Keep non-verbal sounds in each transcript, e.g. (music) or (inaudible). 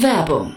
Werbung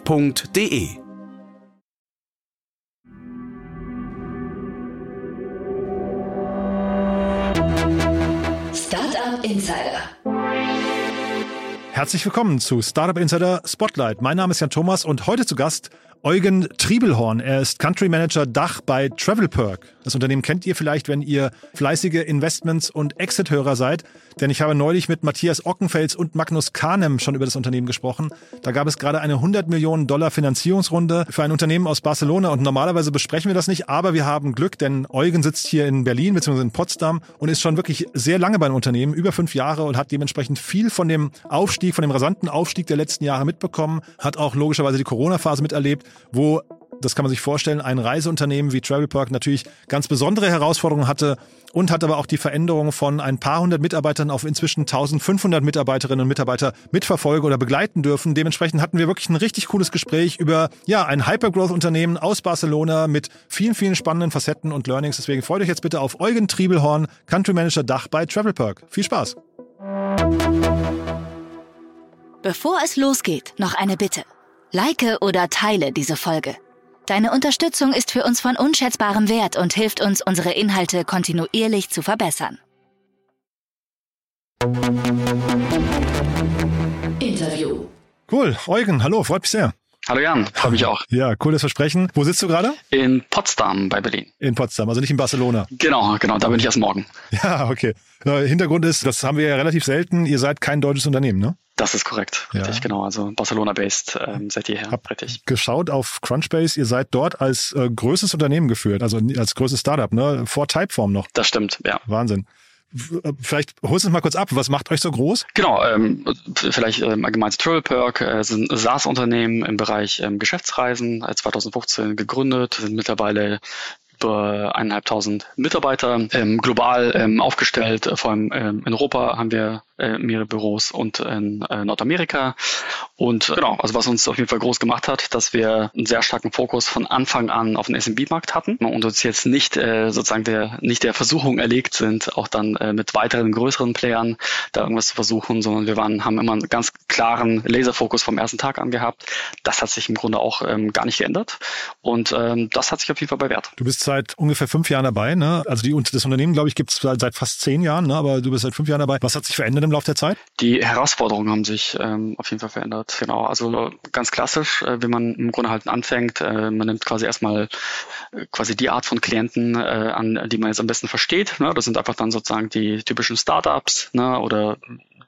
f.de. Startup Insider. Herzlich willkommen zu Startup Insider Spotlight. Mein Name ist Jan Thomas und heute zu Gast Eugen Triebelhorn. Er ist Country Manager Dach bei Travelperk. Das Unternehmen kennt ihr vielleicht, wenn ihr fleißige Investments- und Exit-Hörer seid. Denn ich habe neulich mit Matthias Ockenfels und Magnus Kahnem schon über das Unternehmen gesprochen. Da gab es gerade eine 100 Millionen Dollar Finanzierungsrunde für ein Unternehmen aus Barcelona. Und normalerweise besprechen wir das nicht, aber wir haben Glück, denn Eugen sitzt hier in Berlin bzw. in Potsdam und ist schon wirklich sehr lange beim Unternehmen, über fünf Jahre und hat dementsprechend viel von dem Aufstieg, von dem rasanten Aufstieg der letzten Jahre mitbekommen, hat auch logischerweise die Corona-Phase miterlebt wo das kann man sich vorstellen, ein Reiseunternehmen wie Travelpark natürlich ganz besondere Herausforderungen hatte und hat aber auch die Veränderung von ein paar hundert Mitarbeitern auf inzwischen 1500 Mitarbeiterinnen und Mitarbeiter mitverfolgen oder begleiten dürfen. Dementsprechend hatten wir wirklich ein richtig cooles Gespräch über ja, ein Hypergrowth-Unternehmen aus Barcelona mit vielen, vielen spannenden Facetten und Learnings. Deswegen freut euch jetzt bitte auf Eugen Triebelhorn, Country Manager Dach bei Travelpark. Viel Spaß! Bevor es losgeht, noch eine Bitte. Like oder teile diese Folge. Deine Unterstützung ist für uns von unschätzbarem Wert und hilft uns, unsere Inhalte kontinuierlich zu verbessern. Interview. Cool. Eugen, hallo, freut mich sehr. Hallo Jan, freue mich auch. Ja, cooles Versprechen. Wo sitzt du gerade? In Potsdam bei Berlin. In Potsdam, also nicht in Barcelona. Genau, genau, da bin ich erst morgen. Ja, okay. Hintergrund ist, das haben wir ja relativ selten, ihr seid kein deutsches Unternehmen, ne? Das ist korrekt, richtig, ja. genau. Also Barcelona-based ähm, seid ihr her, Hab richtig. geschaut auf Crunchbase, ihr seid dort als äh, größtes Unternehmen geführt, also als größtes Startup, ne? Vor Typeform noch. Das stimmt, ja. Wahnsinn. Vielleicht holst du uns mal kurz ab, was macht euch so groß? Genau, ähm, vielleicht ähm, allgemein Travelperk, äh, sind SaaS-Unternehmen im Bereich ähm, Geschäftsreisen, äh, 2015 gegründet, sind mittlerweile über eineinhalbtausend Mitarbeiter ähm, global ähm, aufgestellt. Vor allem ähm, in Europa haben wir äh, mehrere Büros und in äh, Nordamerika. Und äh, genau, also was uns auf jeden Fall groß gemacht hat, dass wir einen sehr starken Fokus von Anfang an auf den SMB-Markt hatten und uns jetzt nicht äh, sozusagen der nicht der Versuchung erlegt sind, auch dann äh, mit weiteren größeren Playern da irgendwas zu versuchen, sondern wir waren haben immer einen ganz klaren Laserfokus vom ersten Tag an gehabt. Das hat sich im Grunde auch ähm, gar nicht geändert und ähm, das hat sich auf jeden Fall bewährt. Du bist seit ungefähr fünf Jahren dabei, ne? Also die das Unternehmen, glaube ich, gibt es seit fast zehn Jahren, ne? Aber du bist seit fünf Jahren dabei. Was hat sich verändert im Laufe der Zeit? Die Herausforderungen haben sich ähm, auf jeden Fall verändert. Genau. Also ganz klassisch, äh, wie man im Grunde halt anfängt, äh, man nimmt quasi erstmal äh, quasi die Art von Klienten äh, an, die man jetzt am besten versteht. Ne? Das sind einfach dann sozusagen die typischen Startups ne? oder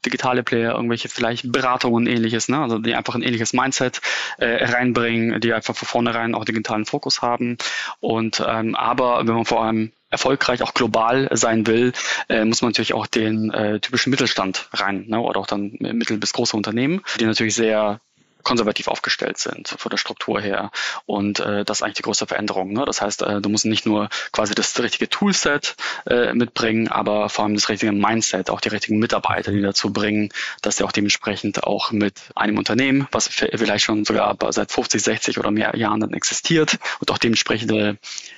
digitale Player, irgendwelche vielleicht Beratungen ähnliches, ne? also die einfach ein ähnliches Mindset äh, reinbringen, die einfach von vornherein auch digitalen Fokus haben. Und ähm, aber wenn man vor allem erfolgreich auch global sein will, äh, muss man natürlich auch den äh, typischen Mittelstand rein ne? oder auch dann mittel- bis große Unternehmen, die natürlich sehr konservativ aufgestellt sind von der Struktur her. Und äh, das ist eigentlich die größte Veränderung. Ne? Das heißt, äh, du musst nicht nur quasi das richtige Toolset äh, mitbringen, aber vor allem das richtige Mindset, auch die richtigen Mitarbeiter, die dazu bringen, dass sie auch dementsprechend auch mit einem Unternehmen, was vielleicht schon sogar seit 50, 60 oder mehr Jahren dann existiert und auch dementsprechende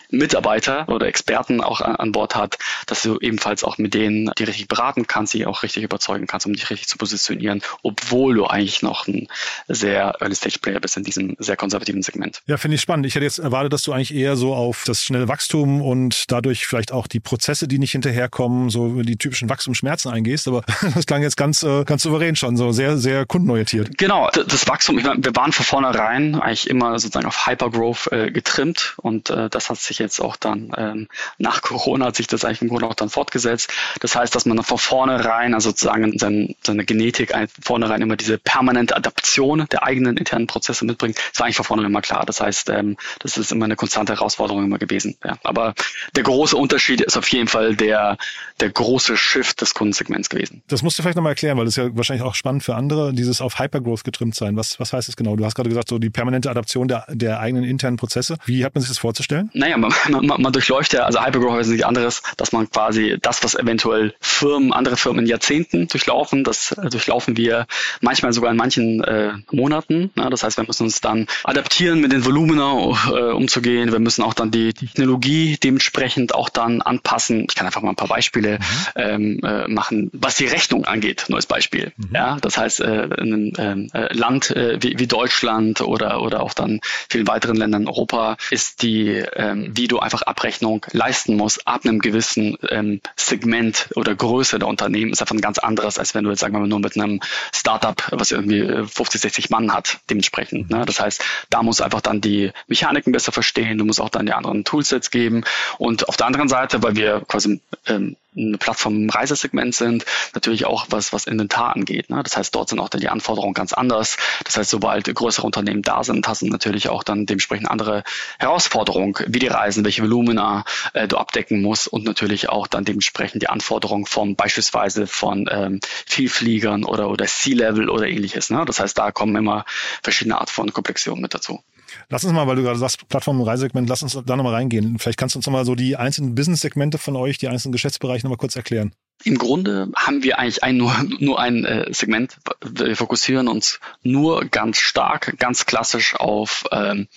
Mitarbeiter oder Experten auch an Bord hat, dass du ebenfalls auch mit denen die richtig beraten kannst, die auch richtig überzeugen kannst, um dich richtig zu positionieren, obwohl du eigentlich noch ein sehr Early-Stage-Player bist in diesem sehr konservativen Segment. Ja, finde ich spannend. Ich hätte jetzt erwartet, dass du eigentlich eher so auf das schnelle Wachstum und dadurch vielleicht auch die Prozesse, die nicht hinterherkommen, so die typischen Wachstumsschmerzen eingehst, aber (laughs) das klang jetzt ganz, äh, ganz souverän schon, so sehr, sehr kundenorientiert. Genau, das Wachstum, ich meine, wir waren von vornherein eigentlich immer sozusagen auf Hypergrowth äh, getrimmt und äh, das hat sich jetzt auch dann ähm, nach Corona hat sich das eigentlich im Grunde auch dann fortgesetzt. Das heißt, dass man von vornherein, also sozusagen seine, seine Genetik vornherein immer diese permanente Adaption der eigenen internen Prozesse mitbringen. Das war eigentlich von vorne immer klar. Das heißt, ähm, das ist immer eine konstante Herausforderung immer gewesen. Ja. Aber der große Unterschied ist auf jeden Fall der, der große Shift des Kundensegments gewesen. Das musst du vielleicht nochmal erklären, weil das ist ja wahrscheinlich auch spannend für andere, dieses auf Hypergrowth getrimmt sein. Was, was heißt das genau? Du hast gerade gesagt, so die permanente Adaption der, der eigenen internen Prozesse. Wie hat man sich das vorzustellen? Naja, man, (laughs) man, man durchläuft ja, also Hypergrowth ist nichts anderes, dass man quasi das, was eventuell Firmen, andere Firmen in Jahrzehnten durchlaufen, das äh, durchlaufen wir manchmal sogar in manchen äh, Monaten. Ne? Das heißt, wir müssen uns dann adaptieren, mit den Volumina äh, umzugehen. Wir müssen auch dann die Technologie dementsprechend auch dann anpassen. Ich kann einfach mal ein paar Beispiele mhm. ähm, äh, machen, was die Rechnung angeht. Neues Beispiel. Mhm. Ja, das heißt, äh, ein ähm, äh, Land äh, wie, wie Deutschland oder oder auch dann vielen weiteren Ländern in Europa ist die, ähm, wie du einfach Abrechnung leisten musst ab einem gewissen ähm, Segment oder Größe der Unternehmen ist einfach ein ganz anderes, als wenn du jetzt sagen wir mal nur mit einem Startup, was irgendwie 50, 60 Mann hat, dementsprechend. Ne? Das heißt, da muss einfach dann die Mechaniken besser verstehen, du musst auch dann die anderen Toolsets geben und auf der anderen Seite, weil wir quasi ähm, eine Plattform im Reisesegment sind, natürlich auch was, was Inventar angeht. Ne? Das heißt, dort sind auch dann die Anforderungen ganz anders. Das heißt, sobald größere Unternehmen da sind, hast du natürlich auch dann dementsprechend andere Herausforderungen, wie die Reisen, welche Volumina äh, du abdecken musst und natürlich auch dann dementsprechend die Anforderungen von beispielsweise von ähm, Vielfliegern oder, oder C-Level oder ähnliches. Ne? Das heißt, da kommen immer verschiedene Art von Komplexionen mit dazu. Lass uns mal, weil du gerade sagst, Plattform- und Reisesegment, lass uns da nochmal reingehen. Vielleicht kannst du uns nochmal so die einzelnen Business-Segmente von euch, die einzelnen Geschäftsbereiche nochmal kurz erklären. Im Grunde haben wir eigentlich ein, nur, nur ein äh, Segment. Wir fokussieren uns nur ganz stark, ganz klassisch auf ähm,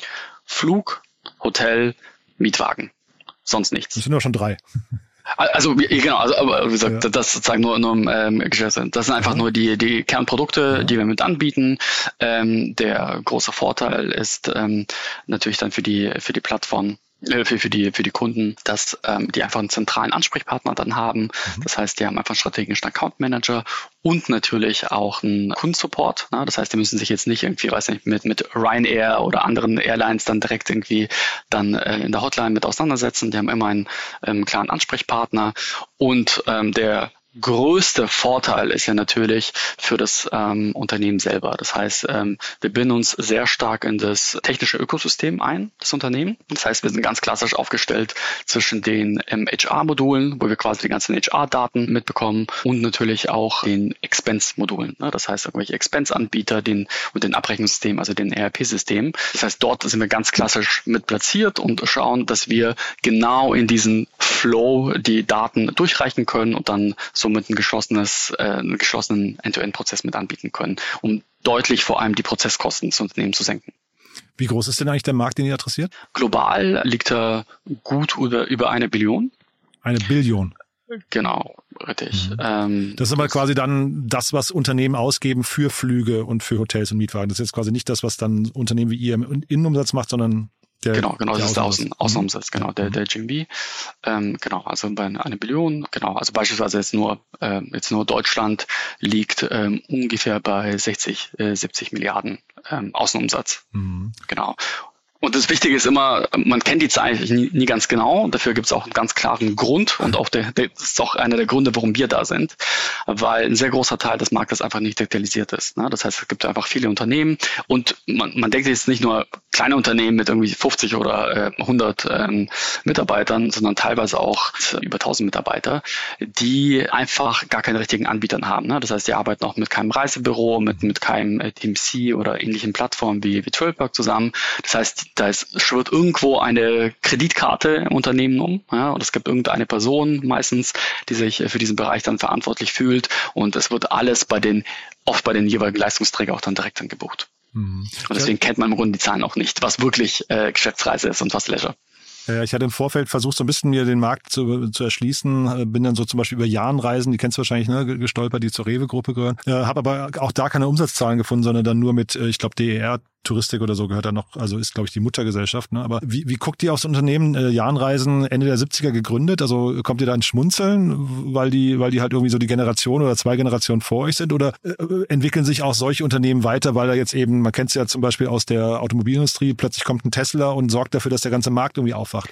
Flug, Hotel, Mietwagen. Sonst nichts. Das sind ja schon drei. Also genau, also aber wie gesagt, ja. das sozusagen nur, nur ähm, Geschäfte. Das sind einfach ja. nur die, die Kernprodukte, ja. die wir mit anbieten. Ähm, der große Vorteil ist ähm, natürlich dann für die für die Plattform für, für, die, für die Kunden, dass ähm, die einfach einen zentralen Ansprechpartner dann haben. Mhm. Das heißt, die haben einfach einen strategischen Account Manager und natürlich auch einen Kundensupport. Ne? Das heißt, die müssen sich jetzt nicht irgendwie, weiß nicht, mit, mit Ryanair oder anderen Airlines dann direkt irgendwie dann äh, in der Hotline mit auseinandersetzen. Die haben immer einen ähm, klaren Ansprechpartner und ähm, der größte Vorteil ist ja natürlich für das ähm, Unternehmen selber. Das heißt, ähm, wir binden uns sehr stark in das technische Ökosystem ein, das Unternehmen. Das heißt, wir sind ganz klassisch aufgestellt zwischen den ähm, HR-Modulen, wo wir quasi die ganzen HR-Daten mitbekommen und natürlich auch den Expense-Modulen. Ne? Das heißt, irgendwelche Expense-Anbieter den, und den Abrechnungssystemen, also den ERP-Systemen. Das heißt, dort sind wir ganz klassisch mit platziert und schauen, dass wir genau in diesen Flow die Daten durchreichen können und dann somit ein geschlossenes, äh, einen geschlossenen End-to-End-Prozess mit anbieten können, um deutlich vor allem die Prozesskosten des Unternehmens zu senken. Wie groß ist denn eigentlich der Markt, den ihr adressiert? Global liegt er gut über, über eine Billion. Eine Billion. Genau, richtig. Mhm. Ähm, das ist aber quasi dann das, was Unternehmen ausgeben für Flüge und für Hotels und Mietwagen. Das ist jetzt quasi nicht das, was dann Unternehmen wie ihr im Innenumsatz macht, sondern der, genau, genau, das ist der Außen, Außenumsatz, genau, der, der GMB. Ähm, genau, also bei einer Billion, genau, also beispielsweise jetzt nur, äh, jetzt nur Deutschland liegt ähm, ungefähr bei 60, äh, 70 Milliarden ähm, Außenumsatz. Mhm. Genau. Und das Wichtige ist immer, man kennt die Zahl eigentlich nie, nie ganz genau. Dafür gibt es auch einen ganz klaren Grund und auch der, der ist auch einer der Gründe, warum wir da sind, weil ein sehr großer Teil des Marktes einfach nicht digitalisiert ist. Ne? Das heißt, es gibt einfach viele Unternehmen und man, man denkt jetzt nicht nur kleine Unternehmen mit irgendwie 50 oder äh, 100 ähm, Mitarbeitern, sondern teilweise auch über 1000 Mitarbeiter, die einfach gar keine richtigen Anbietern haben. Ne? Das heißt, die arbeiten auch mit keinem Reisebüro, mit, mit keinem äh, TMC oder ähnlichen Plattformen wie, wie Trailberg zusammen. Das heißt, da ist, schwirrt irgendwo eine Kreditkarte im Unternehmen um. Ja, und es gibt irgendeine Person meistens, die sich für diesen Bereich dann verantwortlich fühlt. Und es wird alles bei den, oft bei den jeweiligen Leistungsträgern auch dann direkt dann gebucht. Mhm. Und deswegen kennt man im Grunde die Zahlen auch nicht, was wirklich äh, Geschäftsreise ist und was Leisure. Ich hatte im Vorfeld versucht, so ein bisschen mir den Markt zu, zu erschließen. Äh, bin dann so zum Beispiel über Jahnreisen, die kennst du wahrscheinlich, ne, gestolpert, die zur Rewe-Gruppe gehören. Äh, Habe aber auch da keine Umsatzzahlen gefunden, sondern dann nur mit, äh, ich glaube, DER Touristik oder so gehört da noch, also ist, glaube ich, die Muttergesellschaft. Ne? Aber wie, wie guckt ihr aufs Unternehmen? Äh, Jahnreisen Ende der 70er gegründet. Also kommt ihr da ins Schmunzeln, weil die, weil die halt irgendwie so die Generation oder zwei Generationen vor euch sind? Oder äh, entwickeln sich auch solche Unternehmen weiter, weil da jetzt eben, man kennt es ja zum Beispiel aus der Automobilindustrie, plötzlich kommt ein Tesla und sorgt dafür, dass der ganze Markt irgendwie aufwacht?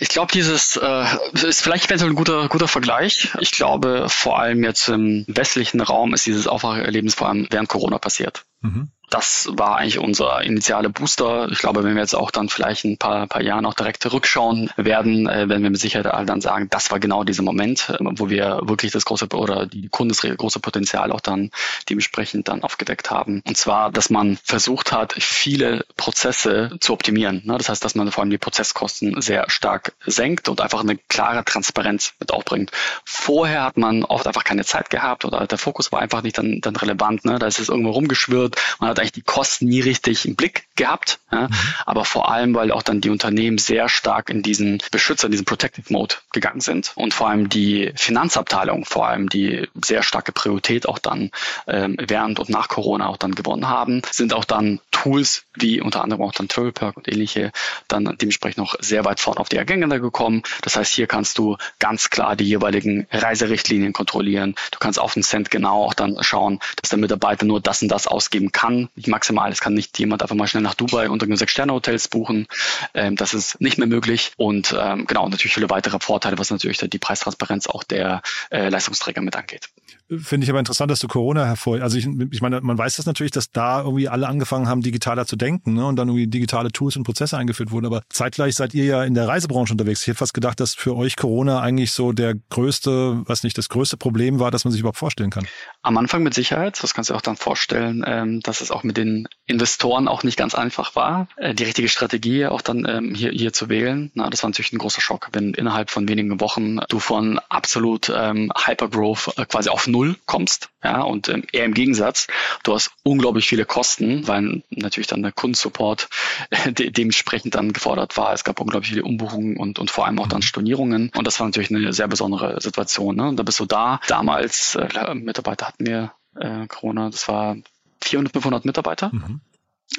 Ich glaube, dieses äh, ist vielleicht eventuell ein guter, guter Vergleich. Ich glaube, vor allem jetzt im westlichen Raum ist dieses Aufwacherlebnis vor allem während Corona passiert. Mhm. Das war eigentlich unser initialer Booster. Ich glaube, wenn wir jetzt auch dann vielleicht ein paar, paar Jahre noch direkt zurückschauen werden, äh, werden wir mit Sicherheit alle dann sagen, das war genau dieser Moment, äh, wo wir wirklich das große oder die Kunden das große Potenzial auch dann dementsprechend dann aufgedeckt haben. Und zwar, dass man versucht hat, viele Prozesse zu optimieren. Ne? Das heißt, dass man vor allem die Prozesskosten sehr stark senkt und einfach eine klare Transparenz mit aufbringt. Vorher hat man oft einfach keine Zeit gehabt oder der Fokus war einfach nicht dann, dann relevant. Ne? Da ist es irgendwo rumgeschwirrt. Man hat hat eigentlich die Kosten nie richtig im Blick gehabt. Ja? Mhm. Aber vor allem, weil auch dann die Unternehmen sehr stark in diesen Beschützer, in diesen Protective Mode gegangen sind. Und vor allem die Finanzabteilung, vor allem die sehr starke Priorität auch dann ähm, während und nach Corona auch dann gewonnen haben, sind auch dann Tools wie unter anderem auch dann TravelPerk und ähnliche dann dementsprechend noch sehr weit vorne auf die Agenda gekommen. Das heißt, hier kannst du ganz klar die jeweiligen Reiserichtlinien kontrollieren. Du kannst auf den Cent genau auch dann schauen, dass der Mitarbeiter nur das und das ausgeben kann nicht maximal. Es kann nicht jemand einfach mal schnell nach Dubai unter Sechs-Sterne-Hotels buchen. Ähm, das ist nicht mehr möglich. Und ähm, genau, natürlich viele weitere Vorteile, was natürlich die Preistransparenz auch der äh, Leistungsträger mit angeht. Finde ich aber interessant, dass du Corona hervor. Also ich, ich meine, man weiß das natürlich, dass da irgendwie alle angefangen haben, digitaler zu denken ne? und dann irgendwie digitale Tools und Prozesse eingeführt wurden. Aber zeitgleich seid ihr ja in der Reisebranche unterwegs. Ich hätte fast gedacht, dass für euch Corona eigentlich so der größte, was nicht, das größte Problem war, das man sich überhaupt vorstellen kann. Am Anfang mit Sicherheit. Das kannst du auch dann vorstellen, ähm, dass es auch mit den Investoren auch nicht ganz einfach war, äh, die richtige Strategie auch dann ähm, hier, hier zu wählen. Na, das war natürlich ein großer Schock, wenn innerhalb von wenigen Wochen du von absolut ähm, Hypergrowth äh, quasi auf Null kommst. Ja, und ähm, eher im Gegensatz, du hast unglaublich viele Kosten, weil natürlich dann der Kundensupport äh, de dementsprechend dann gefordert war. Es gab unglaublich viele Umbuchungen und, und vor allem auch dann Stornierungen. Und das war natürlich eine sehr besondere Situation. Ne? Und da bist du da. Damals, äh, Mitarbeiter hatten wir äh, Corona, das war 400, 500 Mitarbeiter. Mhm.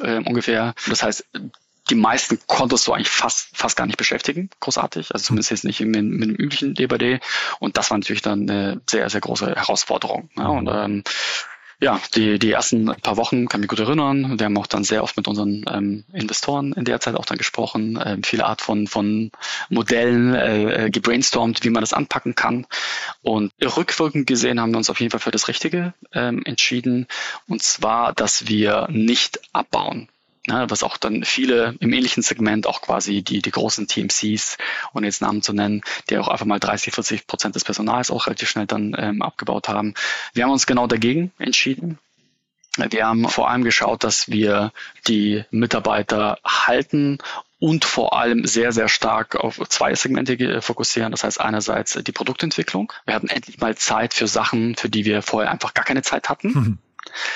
Äh, ungefähr. Das heißt, die meisten konntest du eigentlich fast, fast gar nicht beschäftigen, großartig. Also zumindest jetzt nicht mit, mit dem üblichen DBD. Und das war natürlich dann eine sehr, sehr große Herausforderung. Ja, und ähm, ja, die, die ersten paar Wochen kann mich gut erinnern. Wir haben auch dann sehr oft mit unseren ähm, Investoren in der Zeit auch dann gesprochen, ähm, viele Art von, von Modellen äh, äh, gebrainstormt, wie man das anpacken kann. Und rückwirkend gesehen haben wir uns auf jeden Fall für das Richtige ähm, entschieden. Und zwar, dass wir nicht abbauen ne, was auch dann viele im ähnlichen Segment auch quasi die, die großen TMCs, ohne jetzt Namen zu nennen, die auch einfach mal 30, 40 Prozent des Personals auch relativ schnell dann ähm, abgebaut haben. Wir haben uns genau dagegen entschieden. Wir haben vor allem geschaut, dass wir die Mitarbeiter halten und vor allem sehr, sehr stark auf zwei Segmente fokussieren. Das heißt einerseits die Produktentwicklung. Wir hatten endlich mal Zeit für Sachen, für die wir vorher einfach gar keine Zeit hatten. Mhm.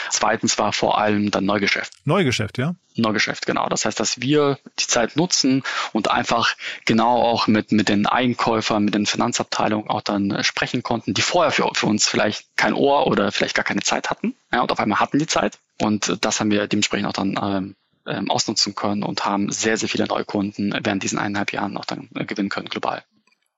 Zweitens war vor allem dann Neugeschäft. Neugeschäft, ja? Neugeschäft, genau. Das heißt, dass wir die Zeit nutzen und einfach genau auch mit, mit den Einkäufern, mit den Finanzabteilungen auch dann äh, sprechen konnten, die vorher für, für uns vielleicht kein Ohr oder vielleicht gar keine Zeit hatten. Ja, und auf einmal hatten die Zeit. Und äh, das haben wir dementsprechend auch dann ähm, ähm, ausnutzen können und haben sehr, sehr viele Neukunden während diesen eineinhalb Jahren auch dann äh, gewinnen können global.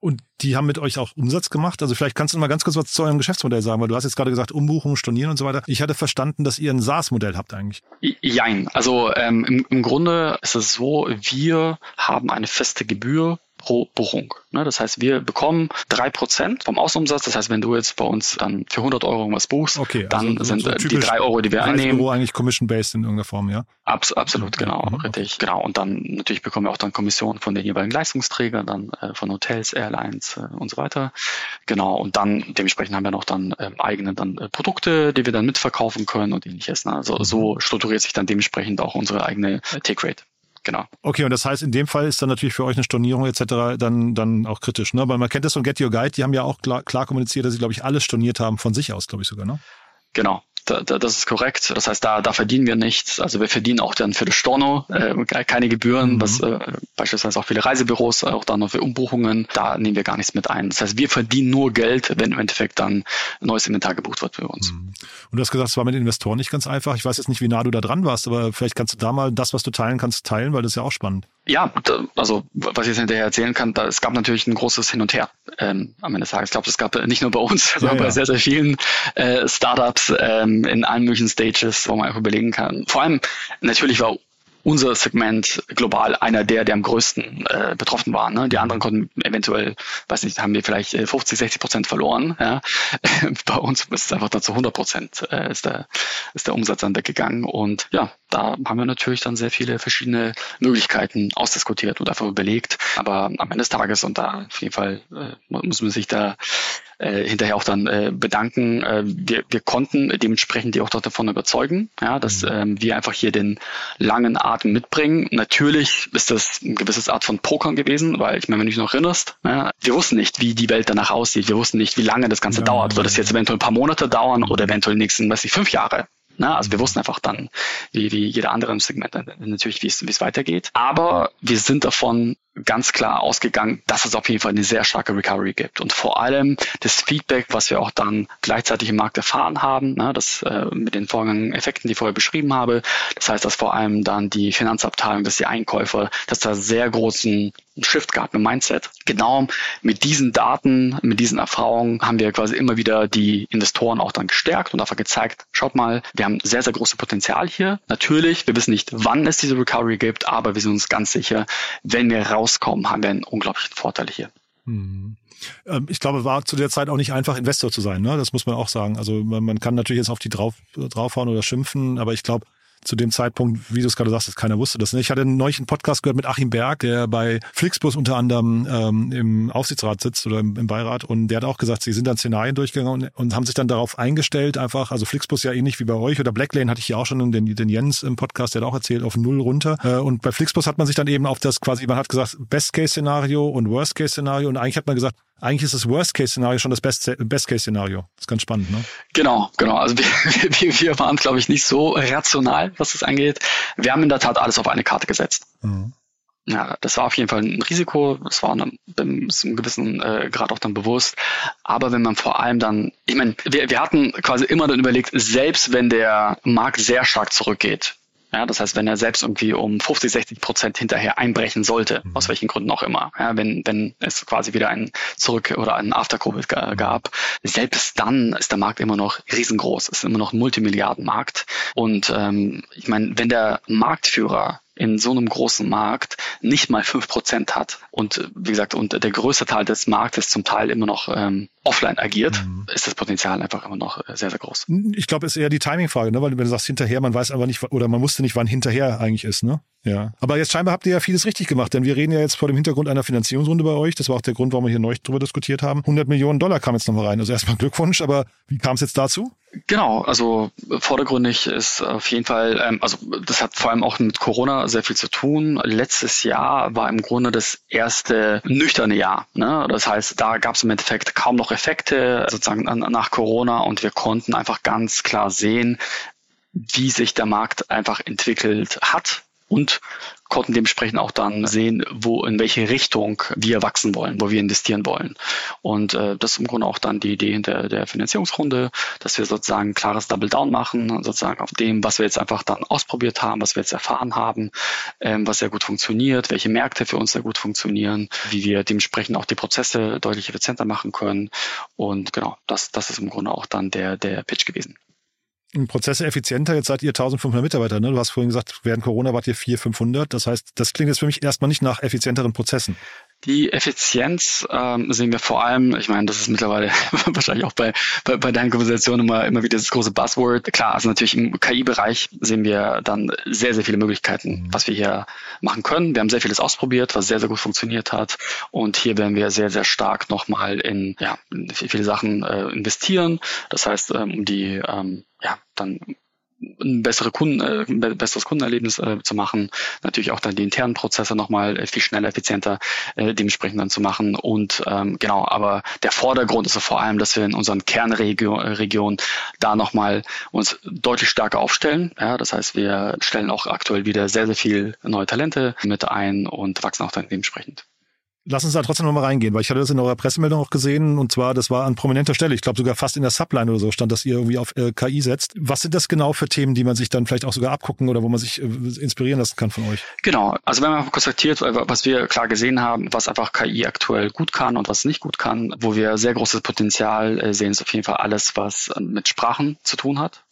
Und die haben mit euch auch Umsatz gemacht. Also vielleicht kannst du mal ganz kurz was zu eurem Geschäftsmodell sagen, weil du hast jetzt gerade gesagt, Umbuchung, Stornieren und so weiter. Ich hatte verstanden, dass ihr ein SaaS-Modell habt eigentlich. Jein. Also ähm, im, im Grunde ist es so, wir haben eine feste Gebühr pro Buchung. Ne? Das heißt, wir bekommen drei Prozent vom Außenumsatz. Das heißt, wenn du jetzt bei uns dann für 100 Euro irgendwas buchst, okay, dann also sind so die drei Euro, die wir einnehmen. Euro eigentlich commission-based in irgendeiner Form, ja? Abs absolut, genau, mhm, richtig. Genau. Und dann natürlich bekommen wir auch dann Kommissionen von den jeweiligen Leistungsträgern, dann äh, von Hotels, Airlines äh, und so weiter. Genau. Und dann dementsprechend haben wir noch dann ähm, eigene dann äh, Produkte, die wir dann mitverkaufen können und ähnliches. Ne? Also mhm. so strukturiert sich dann dementsprechend auch unsere eigene äh, Take Rate genau. Okay, und das heißt, in dem Fall ist dann natürlich für euch eine Stornierung etc. dann, dann auch kritisch, ne? Weil man kennt das von Get Your Guide, die haben ja auch klar, klar kommuniziert, dass sie, glaube ich, alles storniert haben von sich aus, glaube ich sogar, ne? Genau. Da, da, das ist korrekt. Das heißt, da, da verdienen wir nichts. Also wir verdienen auch dann für das Storno äh, keine Gebühren, mhm. was äh, beispielsweise auch viele Reisebüros auch dann noch für Umbuchungen, da nehmen wir gar nichts mit ein. Das heißt, wir verdienen nur Geld, wenn im Endeffekt dann neues Inventar gebucht wird für uns. Mhm. Und du hast gesagt, es war mit Investoren nicht ganz einfach. Ich weiß jetzt nicht, wie nah du da dran warst, aber vielleicht kannst du da mal das, was du teilen kannst, teilen, weil das ist ja auch spannend. Ja, also was ich jetzt hinterher erzählen kann, da, es gab natürlich ein großes Hin und Her ähm, am Ende des Tages. Ich glaube, es gab nicht nur bei uns, (laughs) sondern ja, ja. bei sehr, sehr vielen äh, Startups ähm, in allen möglichen Stages, wo man einfach überlegen kann. Vor allem, natürlich war unser Segment global einer der, der am größten äh, betroffen waren. Ne? Die anderen konnten eventuell, weiß nicht, haben wir vielleicht 50, 60 Prozent verloren. Ja? (laughs) Bei uns ist es einfach dann zu 100 Prozent äh, ist, der, ist der Umsatz dann weggegangen. Und ja, da haben wir natürlich dann sehr viele verschiedene Möglichkeiten ausdiskutiert und einfach überlegt. Aber am Ende des Tages, und da auf jeden Fall äh, muss man sich da äh, hinterher auch dann äh, bedanken. Äh, wir, wir konnten dementsprechend die auch davon überzeugen, ja, dass mhm. ähm, wir einfach hier den langen Atem mitbringen. Natürlich ist das ein gewisses Art von Pokern gewesen, weil ich meine, wenn du dich noch erinnerst, ja, wir wussten nicht, wie die Welt danach aussieht. Wir wussten nicht, wie lange das Ganze ja, dauert. Wird es jetzt eventuell ein paar Monate dauern oder eventuell die nächsten, weiß ich, fünf Jahre? Na, also wir wussten einfach dann, wie, wie jeder andere im Segment natürlich, wie es, wie es weitergeht. Aber wir sind davon ganz klar ausgegangen, dass es auf jeden Fall eine sehr starke Recovery gibt. Und vor allem das Feedback, was wir auch dann gleichzeitig im Markt erfahren haben, ne, das äh, mit den vorgängigen Effekten, die ich vorher beschrieben habe. Das heißt, dass vor allem dann die Finanzabteilung, dass die Einkäufer, dass da sehr großen Shift gab im Mindset. Genau mit diesen Daten, mit diesen Erfahrungen haben wir quasi immer wieder die Investoren auch dann gestärkt und einfach gezeigt, schaut mal, wir haben sehr, sehr großes Potenzial hier. Natürlich, wir wissen nicht, wann es diese Recovery gibt, aber wir sind uns ganz sicher, wenn wir rauskommen, haben wir einen unglaublichen Vorteil hier. Mhm. Ich glaube, war zu der Zeit auch nicht einfach, Investor zu sein. Ne? Das muss man auch sagen. Also man, man kann natürlich jetzt auf die drauf, draufhauen oder schimpfen, aber ich glaube, zu dem Zeitpunkt, wie du es gerade sagst, keiner wusste das. Ich hatte einen neuen Podcast gehört mit Achim Berg, der bei Flixbus unter anderem ähm, im Aufsichtsrat sitzt oder im, im, Beirat und der hat auch gesagt, sie sind dann Szenarien durchgegangen und, und, haben sich dann darauf eingestellt, einfach, also Flixbus ja ähnlich wie bei euch oder Blacklane hatte ich ja auch schon den, den Jens im Podcast, der hat auch erzählt, auf null runter. Äh, und bei Flixbus hat man sich dann eben auf das quasi, man hat gesagt, Best-Case-Szenario und Worst-Case-Szenario und eigentlich hat man gesagt, eigentlich ist das Worst-Case-Szenario schon das Best-Case-Szenario. Das ist ganz spannend, ne? Genau, genau. Also wir, (laughs) wir, wir waren, glaube ich, nicht so rational, was das angeht. Wir haben in der Tat alles auf eine Karte gesetzt. Mhm. Ja, das war auf jeden Fall ein Risiko. Das war einem, einem gewissen äh, Grad auch dann bewusst. Aber wenn man vor allem dann, ich meine, wir, wir hatten quasi immer dann überlegt, selbst wenn der Markt sehr stark zurückgeht, ja, das heißt, wenn er selbst irgendwie um 50, 60 Prozent hinterher einbrechen sollte, mhm. aus welchen Gründen auch immer, ja, wenn, wenn es quasi wieder ein Zurück- oder ein After-Covid gab, selbst dann ist der Markt immer noch riesengroß, ist immer noch ein Multimilliardenmarkt. Und ähm, ich meine, wenn der Marktführer in so einem großen Markt nicht mal fünf Prozent hat und wie gesagt, und der größte Teil des Marktes zum Teil immer noch ähm, offline agiert, mhm. ist das Potenzial einfach immer noch äh, sehr, sehr groß. Ich glaube, es ist eher die Timing-Frage, ne? weil wenn du sagst hinterher, man weiß aber nicht, oder man wusste nicht, wann hinterher eigentlich ist. Ne? Ja. Aber jetzt scheinbar habt ihr ja vieles richtig gemacht, denn wir reden ja jetzt vor dem Hintergrund einer Finanzierungsrunde bei euch. Das war auch der Grund, warum wir hier neu drüber diskutiert haben. 100 Millionen Dollar kam jetzt nochmal rein. Also erstmal Glückwunsch, aber wie kam es jetzt dazu? Genau, also vordergründig ist auf jeden Fall, ähm, also das hat vor allem auch mit Corona sehr viel zu tun. Letztes Jahr war im Grunde das erste nüchterne Jahr. Ne? Das heißt, da gab es im Endeffekt kaum noch Effekte sozusagen nach Corona und wir konnten einfach ganz klar sehen, wie sich der Markt einfach entwickelt hat und konnten dementsprechend auch dann sehen, wo in welche Richtung wir wachsen wollen, wo wir investieren wollen. Und äh, das ist im Grunde auch dann die Idee hinter der Finanzierungsrunde, dass wir sozusagen ein klares Double Down machen, sozusagen auf dem, was wir jetzt einfach dann ausprobiert haben, was wir jetzt erfahren haben, ähm, was sehr gut funktioniert, welche Märkte für uns sehr gut funktionieren, wie wir dementsprechend auch die Prozesse deutlich effizienter machen können. Und genau, das, das ist im Grunde auch dann der, der Pitch gewesen. Prozesse effizienter. Jetzt seid ihr 1500 Mitarbeiter. Ne? Du hast vorhin gesagt, während Corona wart ihr 400, 500. Das heißt, das klingt jetzt für mich erstmal nicht nach effizienteren Prozessen. Die Effizienz ähm, sehen wir vor allem, ich meine, das ist mittlerweile (laughs) wahrscheinlich auch bei, bei, bei deinen Konversationen immer, immer wieder das große Buzzword. Klar, also natürlich im KI-Bereich sehen wir dann sehr, sehr viele Möglichkeiten, mhm. was wir hier machen können. Wir haben sehr vieles ausprobiert, was sehr, sehr gut funktioniert hat. Und hier werden wir sehr, sehr stark nochmal in ja, viele Sachen äh, investieren. Das heißt, ähm, um die ähm, ja, dann ein bessere Kunden, äh, ein besseres Kundenerlebnis äh, zu machen, natürlich auch dann die internen Prozesse nochmal äh, viel schneller, effizienter äh, dementsprechend dann zu machen. Und ähm, genau, aber der Vordergrund ist vor allem, dass wir in unseren Kernregionen da nochmal uns deutlich stärker aufstellen. Ja, das heißt, wir stellen auch aktuell wieder sehr, sehr viel neue Talente mit ein und wachsen auch dann dementsprechend. Lass uns da trotzdem nochmal reingehen, weil ich hatte das in eurer Pressemeldung auch gesehen und zwar, das war an prominenter Stelle. Ich glaube sogar fast in der Subline oder so stand, dass ihr irgendwie auf äh, KI setzt. Was sind das genau für Themen, die man sich dann vielleicht auch sogar abgucken oder wo man sich äh, inspirieren lassen kann von euch? Genau, also wenn man konstatiert, was wir klar gesehen haben, was einfach KI aktuell gut kann und was nicht gut kann, wo wir sehr großes Potenzial äh, sehen, ist auf jeden Fall alles, was mit Sprachen zu tun hat.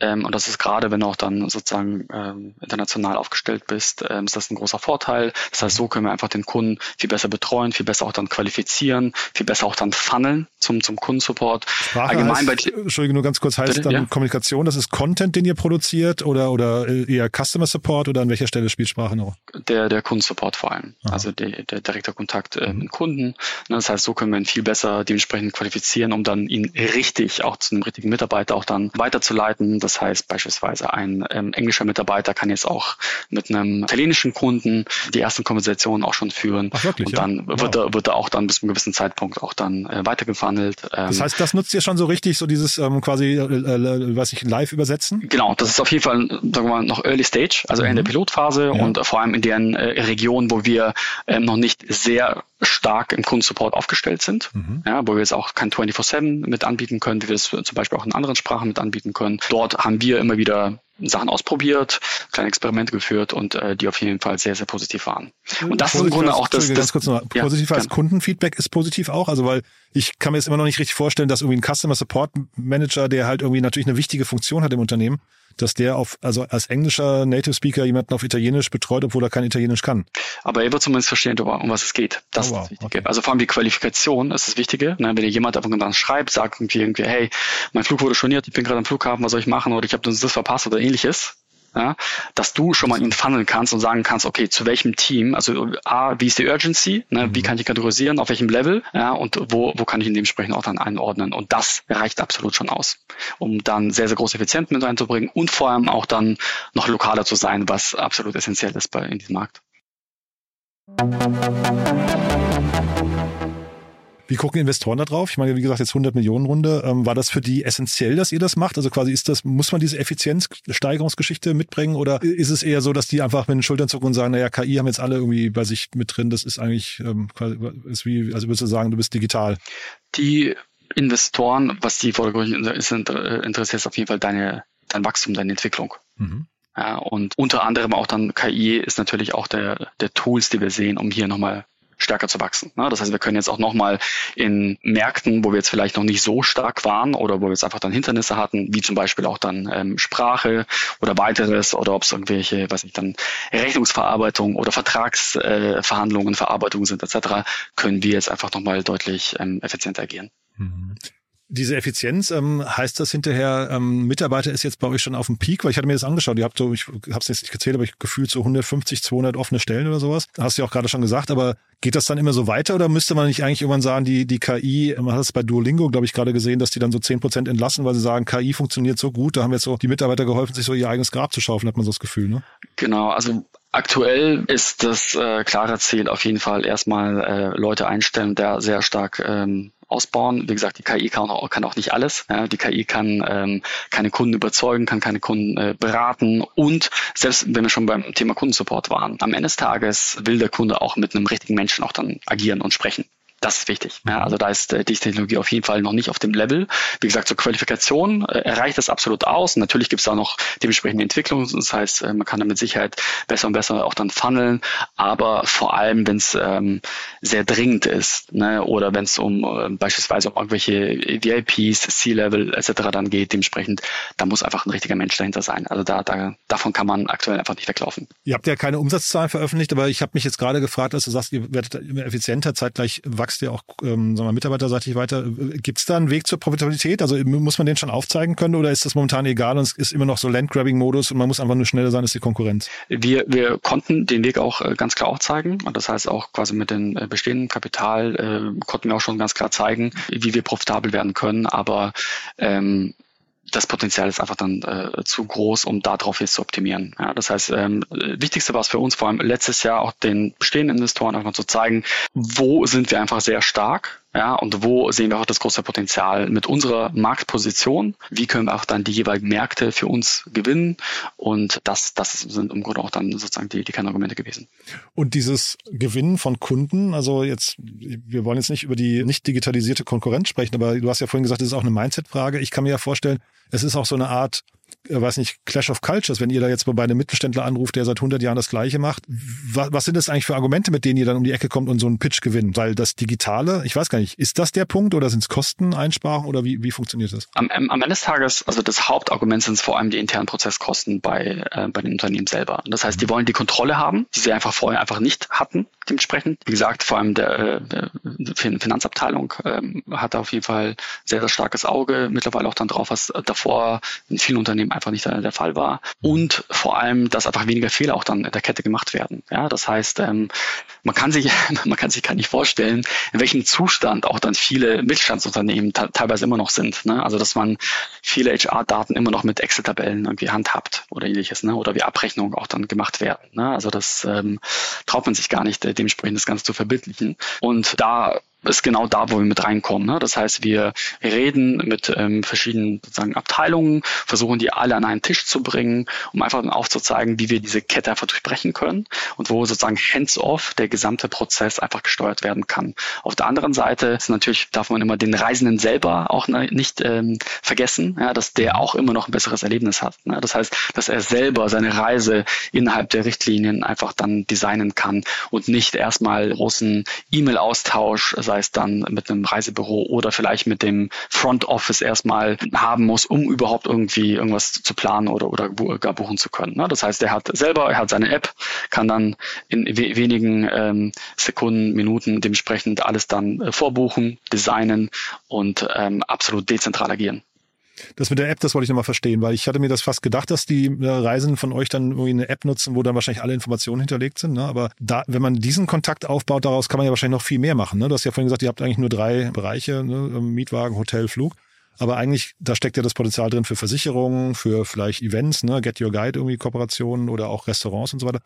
Ähm, und das ist gerade, wenn du auch dann sozusagen ähm, international aufgestellt bist, ähm, ist das ein großer Vorteil. Das heißt, so können wir einfach den Kunden viel besser betreuen, viel besser auch dann qualifizieren, viel besser auch dann funneln zum, zum Kundensupport. Sprache Allgemein heißt, bei, Entschuldigung, nur ganz kurz, heißt bitte, dann ja? Kommunikation, das ist Content, den ihr produziert oder, oder eher Customer Support oder an welcher Stelle spielt Sprache noch? Der, der Kundensupport vor allem. Aha. Also der, der direkte Kontakt äh, mit Kunden. Das heißt, so können wir ihn viel besser dementsprechend qualifizieren, um dann ihn richtig auch zu einem richtigen Mitarbeiter auch dann weiterzuleiten. Das heißt beispielsweise ein ähm, englischer Mitarbeiter kann jetzt auch mit einem italienischen Kunden die ersten Konversationen auch schon führen. Ach, wirklich, und dann ja? wird, wow. er, wird er auch dann bis zu einem gewissen Zeitpunkt auch dann äh, weitergewandelt. Ähm, das heißt, das nutzt ihr schon so richtig, so dieses ähm, quasi, äh, äh, weiß ich, live übersetzen? Genau, das ist auf jeden Fall, sagen wir mal, noch Early Stage, also mhm. in der Pilotphase ja. und vor allem in deren äh, Region, wo wir ähm, noch nicht sehr stark im Kundensupport aufgestellt sind, mhm. ja, wo wir jetzt auch kein 24-7 mit anbieten können, wie wir es zum Beispiel auch in anderen Sprachen mit anbieten können. Dort haben wir immer wieder Sachen ausprobiert, kleine Experimente geführt und äh, die auf jeden Fall sehr, sehr positiv waren. Und das positiv ist im Grunde auch das. Ganz kurz noch, positiv ja, als Kundenfeedback ist positiv auch, also weil ich kann mir jetzt immer noch nicht richtig vorstellen, dass irgendwie ein Customer Support Manager, der halt irgendwie natürlich eine wichtige Funktion hat im Unternehmen, dass der auf, also als englischer Native Speaker jemanden auf Italienisch betreut, obwohl er kein Italienisch kann. Aber er wird zumindest verstehen, um was es geht. Das oh, wow. ist das Wichtige. Okay. Also vor allem die Qualifikation ist das Wichtige. Ne? Wenn dir jemand einfach dann schreibt, sagt irgendwie, irgendwie, hey, mein Flug wurde storniert, ich bin gerade am Flughafen, was soll ich machen? Oder ich habe das verpasst oder ähnliches ja, dass du schon mal ihn funneln kannst und sagen kannst, okay, zu welchem Team, also A, wie ist die Urgency, ne, mhm. wie kann ich kategorisieren, auf welchem Level, ja, und wo, wo kann ich ihn dementsprechend auch dann einordnen. Und das reicht absolut schon aus, um dann sehr, sehr große Effizienz mit reinzubringen und vor allem auch dann noch lokaler zu sein, was absolut essentiell ist bei, in diesem Markt. Wie gucken Investoren da drauf? Ich meine, wie gesagt, jetzt 100 Millionen Runde. Ähm, war das für die essentiell, dass ihr das macht? Also quasi ist das, muss man diese Effizienzsteigerungsgeschichte mitbringen oder ist es eher so, dass die einfach mit den Schultern zucken und sagen, naja, KI haben jetzt alle irgendwie bei sich mit drin, das ist eigentlich, ähm, ist wie, also würdest du sagen, du bist digital? Die Investoren, was die vordergründig interessiert, ist auf jeden Fall deine, dein Wachstum, deine Entwicklung. Mhm. Ja, und unter anderem auch dann KI ist natürlich auch der, der Tools, die wir sehen, um hier nochmal stärker zu wachsen. Ne? Das heißt, wir können jetzt auch nochmal in Märkten, wo wir jetzt vielleicht noch nicht so stark waren oder wo wir jetzt einfach dann Hindernisse hatten, wie zum Beispiel auch dann ähm, Sprache oder weiteres oder ob es irgendwelche, was ich dann Rechnungsverarbeitung oder Vertragsverhandlungen, äh, Verarbeitung sind etc., können wir jetzt einfach nochmal deutlich ähm, effizienter agieren. Mhm. Diese Effizienz, ähm, heißt das hinterher, ähm, Mitarbeiter ist jetzt bei euch schon auf dem Peak? Weil ich hatte mir das angeschaut, ihr habt so, ich habe es jetzt nicht gezählt, aber ich gefühlt so 150, 200 offene Stellen oder sowas. Hast du ja auch gerade schon gesagt, aber geht das dann immer so weiter oder müsste man nicht eigentlich irgendwann sagen, die, die KI, man hat es bei Duolingo, glaube ich, gerade gesehen, dass die dann so 10 Prozent entlassen, weil sie sagen, KI funktioniert so gut, da haben jetzt so die Mitarbeiter geholfen, sich so ihr eigenes Grab zu schaufeln, hat man so das Gefühl, ne? Genau, also Aktuell ist das äh, klare Ziel auf jeden Fall erstmal äh, Leute einstellen, der sehr stark ähm, ausbauen. Wie gesagt, die KI kann auch, kann auch nicht alles. Ja, die KI kann ähm, keine Kunden überzeugen, kann keine Kunden äh, beraten und selbst wenn wir schon beim Thema Kundensupport waren, am Ende des Tages will der Kunde auch mit einem richtigen Menschen auch dann agieren und sprechen. Das ist wichtig. Ja, also da ist äh, die Technologie auf jeden Fall noch nicht auf dem Level. Wie gesagt, zur Qualifikation äh, erreicht das absolut aus. natürlich gibt es da noch dementsprechende Entwicklungen. Das heißt, äh, man kann da mit Sicherheit besser und besser auch dann funneln. Aber vor allem, wenn es ähm, sehr dringend ist ne, oder wenn es um äh, beispielsweise um irgendwelche VIPs, C-Level etc. dann geht, dementsprechend, da muss einfach ein richtiger Mensch dahinter sein. Also da, da davon kann man aktuell einfach nicht weglaufen. Ihr habt ja keine Umsatzzahlen veröffentlicht, aber ich habe mich jetzt gerade gefragt, dass du sagst, ihr werdet immer effizienter, zeitgleich wachsen wächst ja auch ähm, sagen wir, mitarbeiterseitig weiter. Gibt es da einen Weg zur Profitabilität? Also muss man den schon aufzeigen können oder ist das momentan egal und es ist immer noch so Landgrabbing-Modus und man muss einfach nur schneller sein als die Konkurrenz? Wir, wir konnten den Weg auch äh, ganz klar aufzeigen. Und das heißt auch quasi mit dem äh, bestehenden Kapital äh, konnten wir auch schon ganz klar zeigen, wie wir profitabel werden können. Aber ähm, das Potenzial ist einfach dann äh, zu groß, um darauf jetzt zu optimieren. Ja, das heißt, ähm, wichtigste war es für uns vor allem letztes Jahr auch den bestehenden Investoren einfach zu zeigen, wo sind wir einfach sehr stark ja, und wo sehen wir auch das große Potenzial mit unserer Marktposition? Wie können wir auch dann die jeweiligen Märkte für uns gewinnen? Und das, das sind im Grunde auch dann sozusagen die, die Kernargumente gewesen. Und dieses Gewinnen von Kunden, also jetzt, wir wollen jetzt nicht über die nicht digitalisierte Konkurrenz sprechen, aber du hast ja vorhin gesagt, das ist auch eine Mindset-Frage. Ich kann mir ja vorstellen, es ist auch so eine Art weiß nicht, Clash of Cultures, wenn ihr da jetzt bei einem Mittelständler anruft, der seit 100 Jahren das Gleiche macht. Was, was sind das eigentlich für Argumente, mit denen ihr dann um die Ecke kommt und so einen Pitch gewinnt? Weil das Digitale, ich weiß gar nicht, ist das der Punkt oder sind es Kosteneinsparungen oder wie, wie funktioniert das? Am, am Ende des Tages, also das Hauptargument sind vor allem die internen Prozesskosten bei, äh, bei den Unternehmen selber. Das heißt, die wollen die Kontrolle haben, die sie einfach vorher einfach nicht hatten, dementsprechend. Wie gesagt, vor allem der, der Finanzabteilung ähm, hat da auf jeden Fall sehr, sehr starkes Auge mittlerweile auch dann drauf, was davor in vielen Unternehmen einfach nicht der, der Fall war. Und vor allem, dass einfach weniger Fehler auch dann in der Kette gemacht werden. Ja, das heißt, ähm, man kann sich, (laughs) man kann sich gar nicht vorstellen, in welchem Zustand auch dann viele Mittelstandsunternehmen teilweise immer noch sind. Ne? Also, dass man viele HR-Daten immer noch mit Excel-Tabellen irgendwie handhabt oder ähnliches, ne? oder wie Abrechnungen auch dann gemacht werden. Ne? Also, das ähm, traut man sich gar nicht, äh, dementsprechend das Ganze zu verbildlichen. Und da ist genau da, wo wir mit reinkommen. Ne? Das heißt, wir reden mit ähm, verschiedenen sozusagen Abteilungen, versuchen die alle an einen Tisch zu bringen, um einfach aufzuzeigen, wie wir diese Kette einfach durchbrechen können und wo sozusagen hands-off der gesamte Prozess einfach gesteuert werden kann. Auf der anderen Seite ist natürlich, darf man immer den Reisenden selber auch ne, nicht ähm, vergessen, dass der auch immer noch ein besseres Erlebnis hat. Ne? Das heißt, dass er selber seine Reise innerhalb der Richtlinien einfach dann designen kann und nicht erstmal großen E-Mail-Austausch, sei es dann mit einem Reisebüro oder vielleicht mit dem Front Office erstmal haben muss, um überhaupt irgendwie irgendwas zu planen oder, oder gar buchen zu können. Ne? Das heißt, er hat selber, er hat seine App, kann dann in wenigen ähm, Sekunden, Minuten dementsprechend alles dann äh, vorbuchen, designen und ähm, absolut dezentral agieren. Das mit der App, das wollte ich nochmal verstehen, weil ich hatte mir das fast gedacht, dass die äh, Reisenden von euch dann irgendwie eine App nutzen, wo dann wahrscheinlich alle Informationen hinterlegt sind. Ne? Aber da, wenn man diesen Kontakt aufbaut, daraus kann man ja wahrscheinlich noch viel mehr machen. Ne? Du hast ja vorhin gesagt, ihr habt eigentlich nur drei Bereiche, ne? Ähm, Mietwagen, Hotel, Flug. Aber eigentlich, da steckt ja das Potenzial drin für Versicherungen, für vielleicht Events, ne, Get Your Guide irgendwie Kooperationen oder auch Restaurants und so weiter.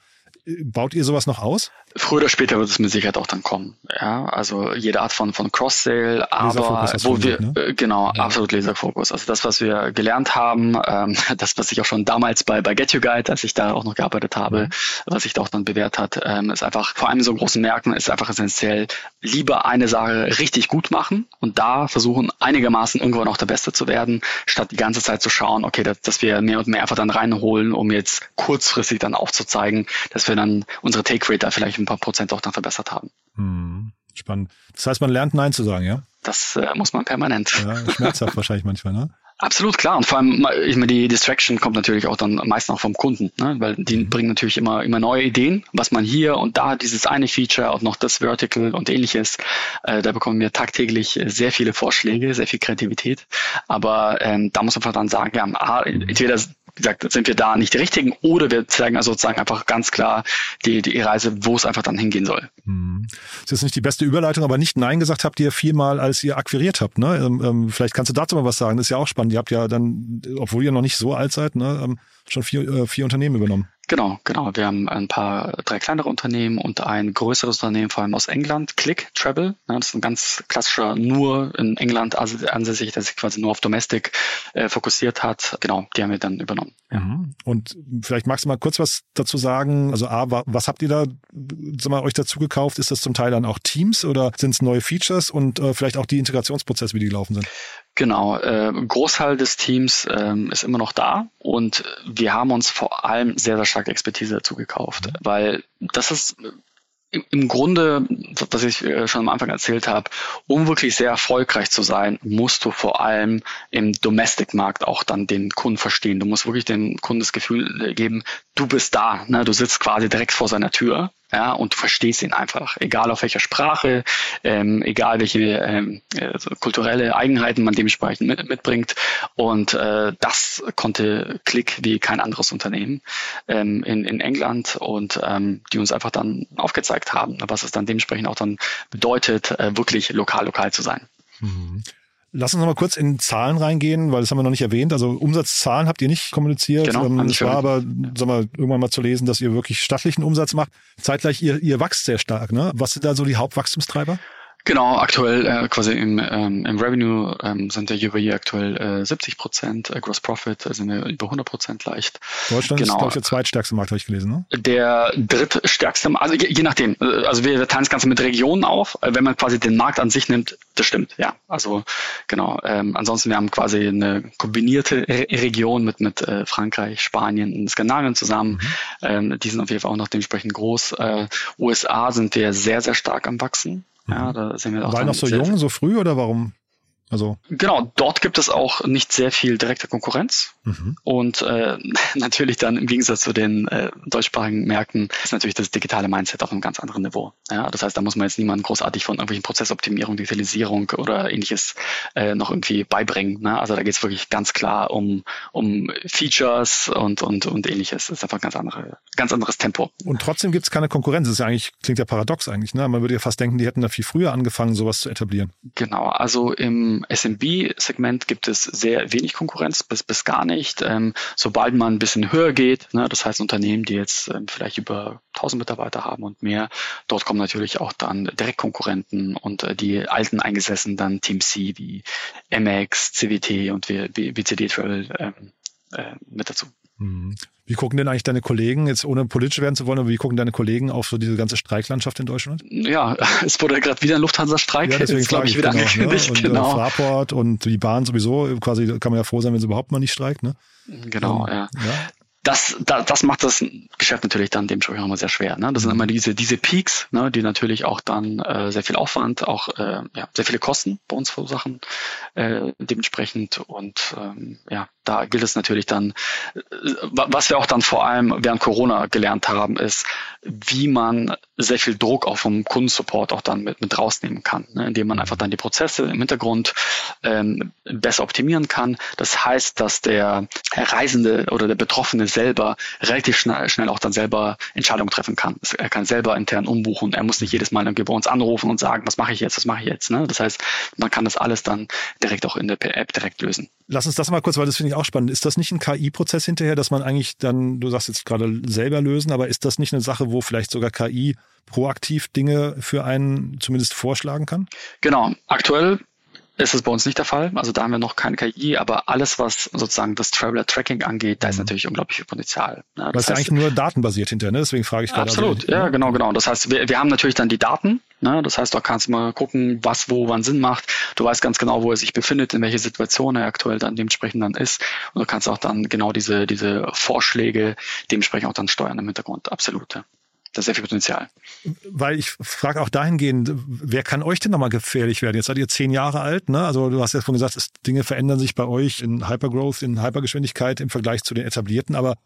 Baut ihr sowas noch aus? Früher oder später wird es mit Sicherheit auch dann kommen. Ja, also jede Art von, von Cross-Sale, aber wo wir, gesagt, ne? Äh, genau, ja. absolut Laserfokus. Also das, was wir gelernt haben, ähm, (laughs) das, was ich auch schon damals bei, bei Get You Guide, als ich da auch noch gearbeitet habe, mhm. was sich da auch dann bewährt hat, ähm, ist einfach, vor allem in so großen Märkten ist einfach essentiell, lieber eine Sache richtig gut machen und da versuchen, einigermaßen irgendwann auch der Beste zu werden, statt die ganze Zeit zu schauen, okay, dass, dass wir mehr und mehr einfach dann reinholen, um jetzt kurzfristig dann aufzuzeigen, dass wir dann unsere Take Rate da vielleicht ein paar Prozent auch dann verbessert haben. Hm, spannend. Das heißt, man lernt Nein zu sagen, ja? Das äh, muss man permanent. Ja, schmerzhaft wahrscheinlich manchmal, ne? (laughs) Absolut klar. Und vor allem, ich meine, die Distraction kommt natürlich auch dann meistens auch vom Kunden, ne? weil die mhm. bringen natürlich immer, immer neue Ideen, was man hier und da, dieses eine Feature und noch das Vertical und ähnliches. Äh, da bekommen wir tagtäglich sehr viele Vorschläge, sehr viel Kreativität. Aber ähm, da muss man dann sagen, ja, entweder wie gesagt, sind wir da nicht die richtigen oder wir zeigen also sozusagen einfach ganz klar die, die Reise, wo es einfach dann hingehen soll. Hm. Das ist nicht die beste Überleitung, aber nicht Nein gesagt habt ihr viermal, als ihr akquiriert habt. Ne? Ähm, ähm, vielleicht kannst du dazu mal was sagen. Das ist ja auch spannend. Ihr habt ja dann, obwohl ihr noch nicht so alt seid, ne, ähm, schon vier, äh, vier Unternehmen übernommen. Genau, genau. Wir haben ein paar, drei kleinere Unternehmen und ein größeres Unternehmen, vor allem aus England, Click Travel. das ist ein ganz klassischer, nur in England ansässig, der sich quasi nur auf Domestic äh, fokussiert hat. Genau, die haben wir dann übernommen. Mhm. Und vielleicht magst du mal kurz was dazu sagen. Also A, was habt ihr da sag mal, euch dazu gekauft? Ist das zum Teil dann auch Teams oder sind es neue Features und äh, vielleicht auch die Integrationsprozesse, wie die gelaufen sind? Genau, äh, Großteil des Teams ähm, ist immer noch da und wir haben uns vor allem sehr, sehr stark Expertise dazu gekauft, mhm. weil das ist im Grunde, was ich äh, schon am Anfang erzählt habe, um wirklich sehr erfolgreich zu sein, musst du vor allem im Domestic-Markt auch dann den Kunden verstehen. Du musst wirklich dem Kunden das Gefühl geben, du bist da, ne? du sitzt quasi direkt vor seiner Tür ja, und du verstehst ihn einfach, egal auf welcher Sprache, ähm, egal welche ähm, also kulturelle Eigenheiten man dementsprechend mit, mitbringt. Und äh, das konnte Click wie kein anderes Unternehmen ähm, in, in England und ähm, die uns einfach dann aufgezeigt haben, was es dann dementsprechend auch dann bedeutet, äh, wirklich lokal lokal zu sein. Mhm. Lass uns noch mal kurz in Zahlen reingehen, weil das haben wir noch nicht erwähnt. Also Umsatzzahlen habt ihr nicht kommuniziert. Genau, ähm, es war aber, sag mal, irgendwann mal zu lesen, dass ihr wirklich stattlichen Umsatz macht. Zeitgleich, ihr, ihr wächst sehr stark. Ne? Was sind da so die Hauptwachstumstreiber? Genau, aktuell äh, quasi im, ähm, im Revenue ähm, sind der year over aktuell äh, 70 Prozent, äh, Gross Profit sind wir über 100 Prozent leicht. Deutschland genau. ist, glaube ich, der zweitstärkste Markt, habe ich gelesen, ne? Der drittstärkste, also je, je nachdem. Äh, also wir teilen das Ganze mit Regionen auf. Äh, wenn man quasi den Markt an sich nimmt, das stimmt, ja. Also genau. Ähm, ansonsten, wir haben quasi eine kombinierte Re Region mit, mit äh, Frankreich, Spanien und Skandinavien zusammen. Mhm. Ähm, die sind auf jeden Fall auch noch dementsprechend groß. Äh, USA sind wir sehr, sehr stark am Wachsen. Ja, da sind wir auch War noch so jung, so früh oder warum? Also genau, dort gibt es auch nicht sehr viel direkte Konkurrenz. Mhm. Und äh, (laughs) natürlich dann im Gegensatz zu den äh, deutschsprachigen Märkten ist natürlich das digitale Mindset auf einem ganz anderen Niveau. Ja, das heißt, da muss man jetzt niemanden großartig von irgendwelchen Prozessoptimierung, Digitalisierung oder ähnliches äh, noch irgendwie beibringen. Ne? Also da geht es wirklich ganz klar um, um Features und, und, und ähnliches. Das ist einfach ein ganz, andere, ganz anderes Tempo. Und trotzdem gibt es keine Konkurrenz. Das ist ja eigentlich, klingt ja paradox eigentlich. Ne? Man würde ja fast denken, die hätten da viel früher angefangen, sowas zu etablieren. Genau, also im SMB-Segment gibt es sehr wenig Konkurrenz, bis, bis gar nicht. Ähm, sobald man ein bisschen höher geht, ne, das heißt Unternehmen, die jetzt ähm, vielleicht über 1000 Mitarbeiter haben und mehr, dort kommen natürlich auch dann Direktkonkurrenten und äh, die alten eingesessen dann Team C wie MX, CWT und WCD Travel ähm, äh, mit dazu. Mhm. Wie gucken denn eigentlich deine Kollegen, jetzt ohne politisch werden zu wollen, aber wie gucken deine Kollegen auf so diese ganze Streiklandschaft in Deutschland? Ja, (laughs) es wurde gerade wieder ein Lufthansa-Streik, ja, deswegen glaube ich, wieder genau, angekündigt. Ne? Und äh, genau. Fraport und die Bahn sowieso, quasi kann man ja froh sein, wenn sie überhaupt mal nicht streikt. Ne? Genau, ähm, ja. ja das, das, das macht das Geschäft natürlich dann dementsprechend immer sehr schwer. Ne? Das sind immer diese, diese Peaks, ne, die natürlich auch dann äh, sehr viel Aufwand, auch äh, ja, sehr viele Kosten bei uns verursachen äh, dementsprechend. Und ähm, ja, da gilt es natürlich dann, äh, was wir auch dann vor allem während Corona gelernt haben, ist, wie man sehr viel Druck auch vom Kundensupport auch dann mit, mit rausnehmen kann, ne? indem man einfach dann die Prozesse im Hintergrund ähm, besser optimieren kann. Das heißt, dass der Reisende oder der Betroffene selber relativ schnell, schnell auch dann selber Entscheidungen treffen kann. Er kann selber intern umbuchen. Er muss nicht jedes Mal irgendwie bei uns anrufen und sagen, was mache ich jetzt, was mache ich jetzt. Ne? Das heißt, man kann das alles dann direkt auch in der App direkt lösen. Lass uns das mal kurz, weil das finde ich auch spannend. Ist das nicht ein KI-Prozess hinterher, dass man eigentlich dann, du sagst jetzt gerade selber lösen, aber ist das nicht eine Sache, wo vielleicht sogar KI proaktiv Dinge für einen zumindest vorschlagen kann? Genau. Aktuell ist es bei uns nicht der Fall. Also da haben wir noch keine KI, aber alles, was sozusagen das Traveler Tracking angeht, da ist mhm. natürlich unglaublich viel Potenzial. Ne? Das, ist ja eigentlich nur datenbasiert hinterher, ne? deswegen frage ich gerade. Absolut, also, ja, genau, genau. Das heißt, wir, wir haben natürlich dann die Daten. Ne? Das heißt, da kannst du mal gucken, was wo wann Sinn macht. Du weißt ganz genau, wo er sich befindet, in welcher Situation er aktuell dann dementsprechend dann ist. Und du kannst auch dann genau diese, diese Vorschläge dementsprechend auch dann steuern im Hintergrund. Absolut. Ja da ist sehr viel Potenzial. Weil ich frage auch dahingehend, wer kann euch denn nochmal gefährlich werden? Jetzt seid ihr zehn Jahre alt, ne? Also du hast ja schon gesagt, es, Dinge verändern sich bei euch in Hypergrowth, in Hypergeschwindigkeit im Vergleich zu den etablierten, aber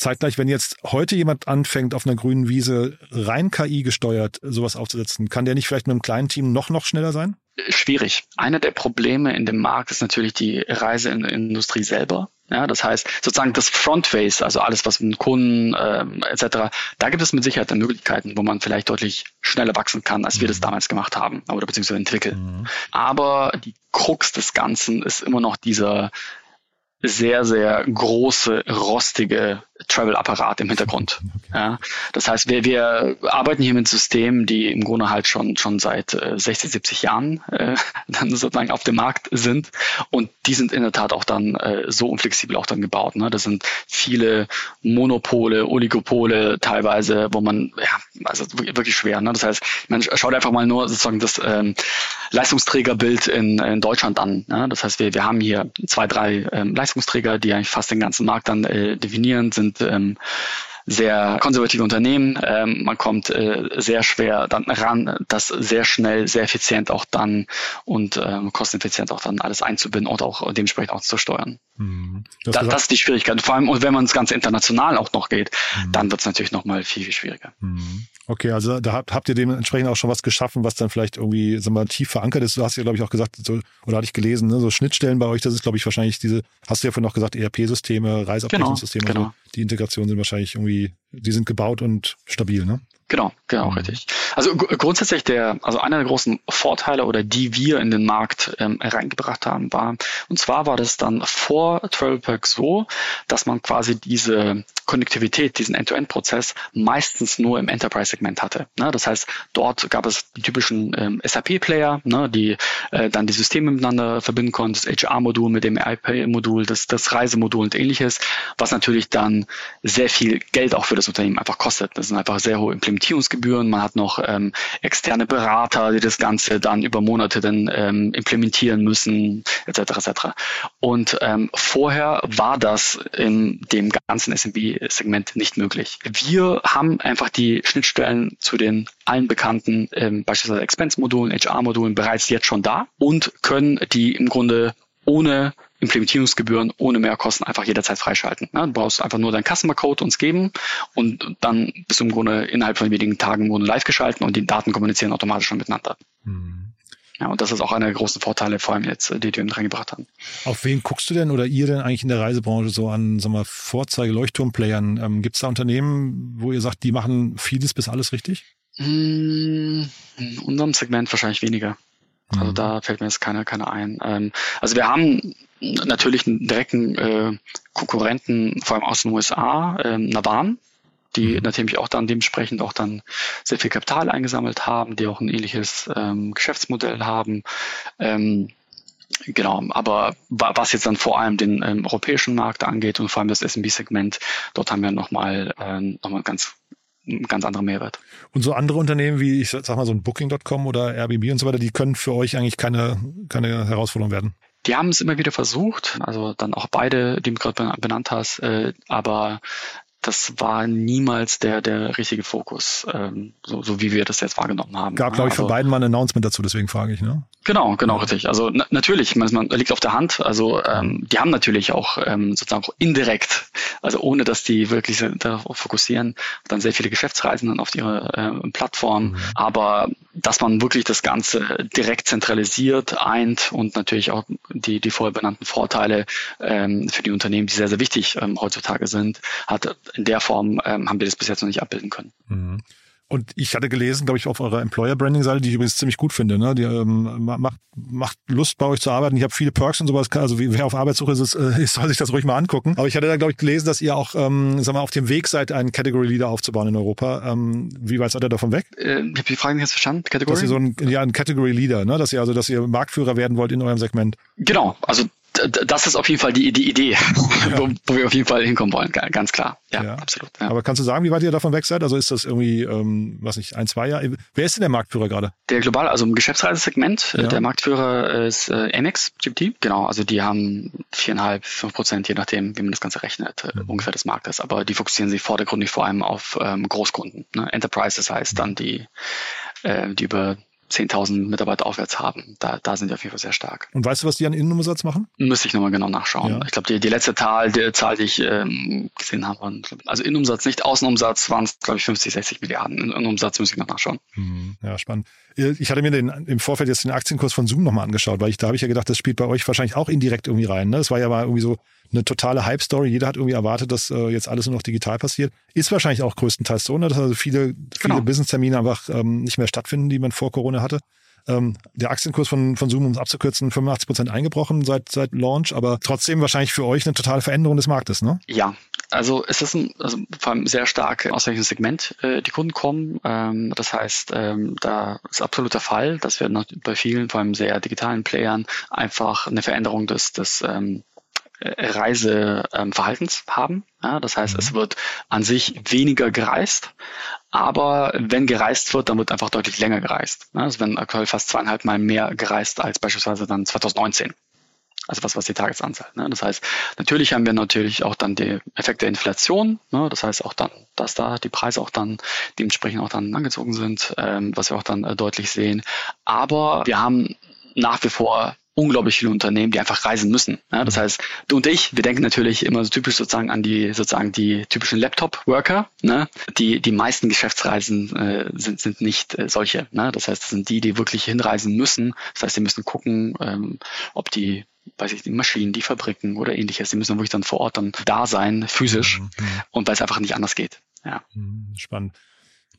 zeitgleich, wenn jetzt heute jemand anfängt, auf einer grünen Wiese rein KI gesteuert sowas aufzusetzen, kann der nicht vielleicht mit einem kleinen Team noch, noch schneller sein? Schwierig. Einer der Probleme in dem Markt ist natürlich die Reiseindustrie selber. Ja, das heißt, sozusagen das Frontface, also alles, was mit Kunden ähm, etc., da gibt es mit Sicherheit Möglichkeiten, wo man vielleicht deutlich schneller wachsen kann, als wir das mhm. damals gemacht haben oder beziehungsweise entwickeln. Mhm. Aber die Krux des Ganzen ist immer noch dieser sehr, sehr große, rostige Travel-Apparat im Hintergrund. Okay. Ja, das heißt, wir, wir arbeiten hier mit Systemen, die im Grunde halt schon, schon seit äh, 60, 70 Jahren äh, (laughs) dann sozusagen auf dem Markt sind. Und die sind in der Tat auch dann äh, so unflexibel auch dann gebaut. Ne? Das sind viele Monopole, Oligopole teilweise, wo man, ja, also wirklich schwer. Ne? Das heißt, man schaut einfach mal nur sozusagen das ähm, Leistungsträgerbild in, in Deutschland an. Ne? Das heißt, wir, wir haben hier zwei, drei ähm, Leistungsträger, die eigentlich fast den ganzen Markt dann äh, definieren, sind ähm, sehr konservative Unternehmen. Ähm, man kommt äh, sehr schwer dann ran, das sehr schnell, sehr effizient auch dann und ähm, kosteneffizient auch dann alles einzubinden und auch dementsprechend auch zu steuern. Mhm. Da, das ist die Schwierigkeit. Vor allem, und wenn man es ganz international auch noch geht, mhm. dann wird es natürlich nochmal viel, viel schwieriger. Mhm. Okay, also da habt, habt ihr dementsprechend auch schon was geschaffen, was dann vielleicht irgendwie sagen wir, tief verankert ist. Du hast ja, glaube ich, auch gesagt, so, oder hatte ich gelesen, ne, so Schnittstellen bei euch, das ist, glaube ich, wahrscheinlich diese, hast du ja vorhin noch gesagt, ERP-Systeme, Reiseabrechnungssysteme, genau, genau. So, die Integrationen sind wahrscheinlich irgendwie, die sind gebaut und stabil, ne? Genau, genau, mhm. richtig. Also grundsätzlich der, also einer der großen Vorteile oder die wir in den Markt ähm, reingebracht haben, war, und zwar war das dann vor TravelPerk so, dass man quasi diese Konnektivität, diesen End-to-End-Prozess meistens nur im Enterprise-Segment hatte. Ne? Das heißt, dort gab es die typischen ähm, SAP-Player, ne, die äh, dann die Systeme miteinander verbinden konnten, das HR-Modul mit dem IP-Modul, das, das Reisemodul und ähnliches, was natürlich dann sehr viel Geld auch für das Unternehmen einfach kostet. Das sind einfach sehr hohe Implementierungsgebühren. Man hat noch ähm, externe Berater, die das Ganze dann über Monate dann ähm, implementieren müssen, etc. etc. Und ähm, vorher war das in dem ganzen SMB Segment nicht möglich. Wir haben einfach die Schnittstellen zu den allen bekannten ähm, beispielsweise Expense-Modulen, HR-Modulen bereits jetzt schon da und können die im Grunde ohne Implementierungsgebühren ohne Mehrkosten einfach jederzeit freischalten. Ja, du brauchst einfach nur deinen Customer Code uns geben und dann bist du im Grunde innerhalb von wenigen Tagen live geschalten und die Daten kommunizieren automatisch schon miteinander. Mhm. Ja, und das ist auch einer der großen Vorteile, vor allem jetzt, die wir mit reingebracht haben. Auf wen guckst du denn oder ihr denn eigentlich in der Reisebranche so an, sagen wir, Vorzeige-Leuchtturm-Playern? Ähm, Gibt es da Unternehmen, wo ihr sagt, die machen vieles bis alles richtig? Hm, in unserem Segment wahrscheinlich weniger. Also mhm. da fällt mir jetzt keiner keine ein. Ähm, also wir haben natürlich einen direkten äh, Konkurrenten, vor allem aus den USA, ähm, Navan, die mhm. natürlich auch dann dementsprechend auch dann sehr viel Kapital eingesammelt haben, die auch ein ähnliches ähm, Geschäftsmodell haben. Ähm, Genau, aber was jetzt dann vor allem den ähm, europäischen Markt angeht und vor allem das SMB-Segment, dort haben wir nochmal ähm, noch mal ganz ganz anderer Mehrwert. Und so andere Unternehmen wie, ich sag mal, so ein Booking.com oder Airbnb und so weiter, die können für euch eigentlich keine, keine Herausforderung werden? Die haben es immer wieder versucht, also dann auch beide, die du gerade benannt hast, äh, aber das war niemals der, der richtige Fokus, ähm, so, so wie wir das jetzt wahrgenommen haben. Gab, glaube ich, also, von beiden mal ein Announcement dazu, deswegen frage ich, ne? Genau, genau, richtig. Also na, natürlich, man, man liegt auf der Hand. Also ähm, die haben natürlich auch ähm, sozusagen auch indirekt, also ohne dass die wirklich darauf fokussieren, dann sehr viele Geschäftsreisenden auf ihre äh, Plattform. Mhm. Aber dass man wirklich das Ganze direkt zentralisiert, eint und natürlich auch die, die vorher benannten Vorteile ähm, für die Unternehmen, die sehr, sehr wichtig ähm, heutzutage sind, hat in der Form ähm, haben wir das bis jetzt noch nicht abbilden können. Mhm. Und ich hatte gelesen, glaube ich, auf eurer Employer-Branding-Seite, die ich übrigens ziemlich gut finde. Ne? Die ähm, macht, macht Lust, bei euch zu arbeiten. Ich habe viele Perks und sowas. Also wer auf Arbeitssuche ist, äh, (laughs) soll sich das ruhig mal angucken. Aber ich hatte da, glaube ich, gelesen, dass ihr auch, ähm, sag mal, auf dem Weg seid, einen Category-Leader aufzubauen in Europa. Ähm, wie weit seid ihr davon weg? Äh, ich habe die Frage nicht jetzt verstanden. Category? Dass ihr so ein, ja, ein Category-Leader, ne? Dass ihr also, dass ihr Marktführer werden wollt in eurem Segment. Genau. Also das ist auf jeden Fall die, die Idee, (laughs) ja. wo, wo, wir auf jeden Fall hinkommen wollen, ganz klar. Ja, ja. absolut. Ja. Aber kannst du sagen, wie weit ihr davon weg seid? Also ist das irgendwie, ähm, was nicht, ein, zwei Jahre? Wer ist denn der Marktführer gerade? Der global, also im Geschäftsreisesegment, äh, der Marktführer ist äh, Amex GPT. Genau, also die haben viereinhalb, fünf Prozent, je nachdem, wie man das Ganze rechnet, äh, mhm. ungefähr des Marktes. Aber die fokussieren sich vordergründig vor allem auf ähm, Großkunden. Ne? Enterprises heißt mhm. dann die, äh, die über 10.000 Mitarbeiter aufwärts haben. Da, da sind die auf jeden Fall sehr stark. Und weißt du, was die an Innenumsatz machen? Müsste ich nochmal genau nachschauen. Ja. Ich glaube, die, die letzte Zahl, die Zahl, die ich ähm, gesehen habe, also Innenumsatz, nicht Außenumsatz, waren es, glaube ich, 50, 60 Milliarden. Innenumsatz müsste ich noch nachschauen. Mhm. Ja, spannend. Ich hatte mir den, im Vorfeld jetzt den Aktienkurs von Zoom nochmal angeschaut, weil ich da habe ich ja gedacht, das spielt bei euch wahrscheinlich auch indirekt irgendwie rein. Ne? Das war ja mal irgendwie so eine totale Hype-Story. Jeder hat irgendwie erwartet, dass äh, jetzt alles nur noch digital passiert. Ist wahrscheinlich auch größtenteils so, ne? dass also viele, viele genau. Business-Termine einfach ähm, nicht mehr stattfinden, die man vor Corona hatte. Ähm, der Aktienkurs von, von Zoom, um es abzukürzen, 85 Prozent eingebrochen seit, seit Launch, aber trotzdem wahrscheinlich für euch eine totale Veränderung des Marktes, ne? Ja, also es ist ein, also vor allem sehr stark aus welchem Segment äh, die Kunden kommen. Ähm, das heißt, ähm, da ist absolut der Fall, dass wir noch bei vielen, vor allem sehr digitalen Playern, einfach eine Veränderung des, des ähm, Reiseverhaltens haben. Ja, das heißt, es mhm. wird an sich weniger gereist, aber wenn gereist wird, dann wird einfach deutlich länger gereist. Also wenn aktuell fast zweieinhalb Mal mehr gereist als beispielsweise dann 2019. Also was, was die Tagesanzahl. Ne? Das heißt, natürlich haben wir natürlich auch dann die Effekte der Inflation. Ne? Das heißt auch dann, dass da die Preise auch dann dementsprechend auch dann angezogen sind, ähm, was wir auch dann äh, deutlich sehen. Aber wir haben nach wie vor unglaublich viele Unternehmen, die einfach reisen müssen. Ja, das mhm. heißt, du und ich, wir denken natürlich immer so typisch sozusagen an die sozusagen die typischen Laptop-Worker. Ne? Die die meisten Geschäftsreisen äh, sind sind nicht äh, solche. Ne? Das heißt, das sind die, die wirklich hinreisen müssen. Das heißt, die müssen gucken, ähm, ob die weiß ich, die Maschinen, die Fabriken oder ähnliches. Die müssen wirklich dann vor Ort dann da sein, physisch, mhm. und weil es einfach nicht anders geht. Ja. Mhm, spannend.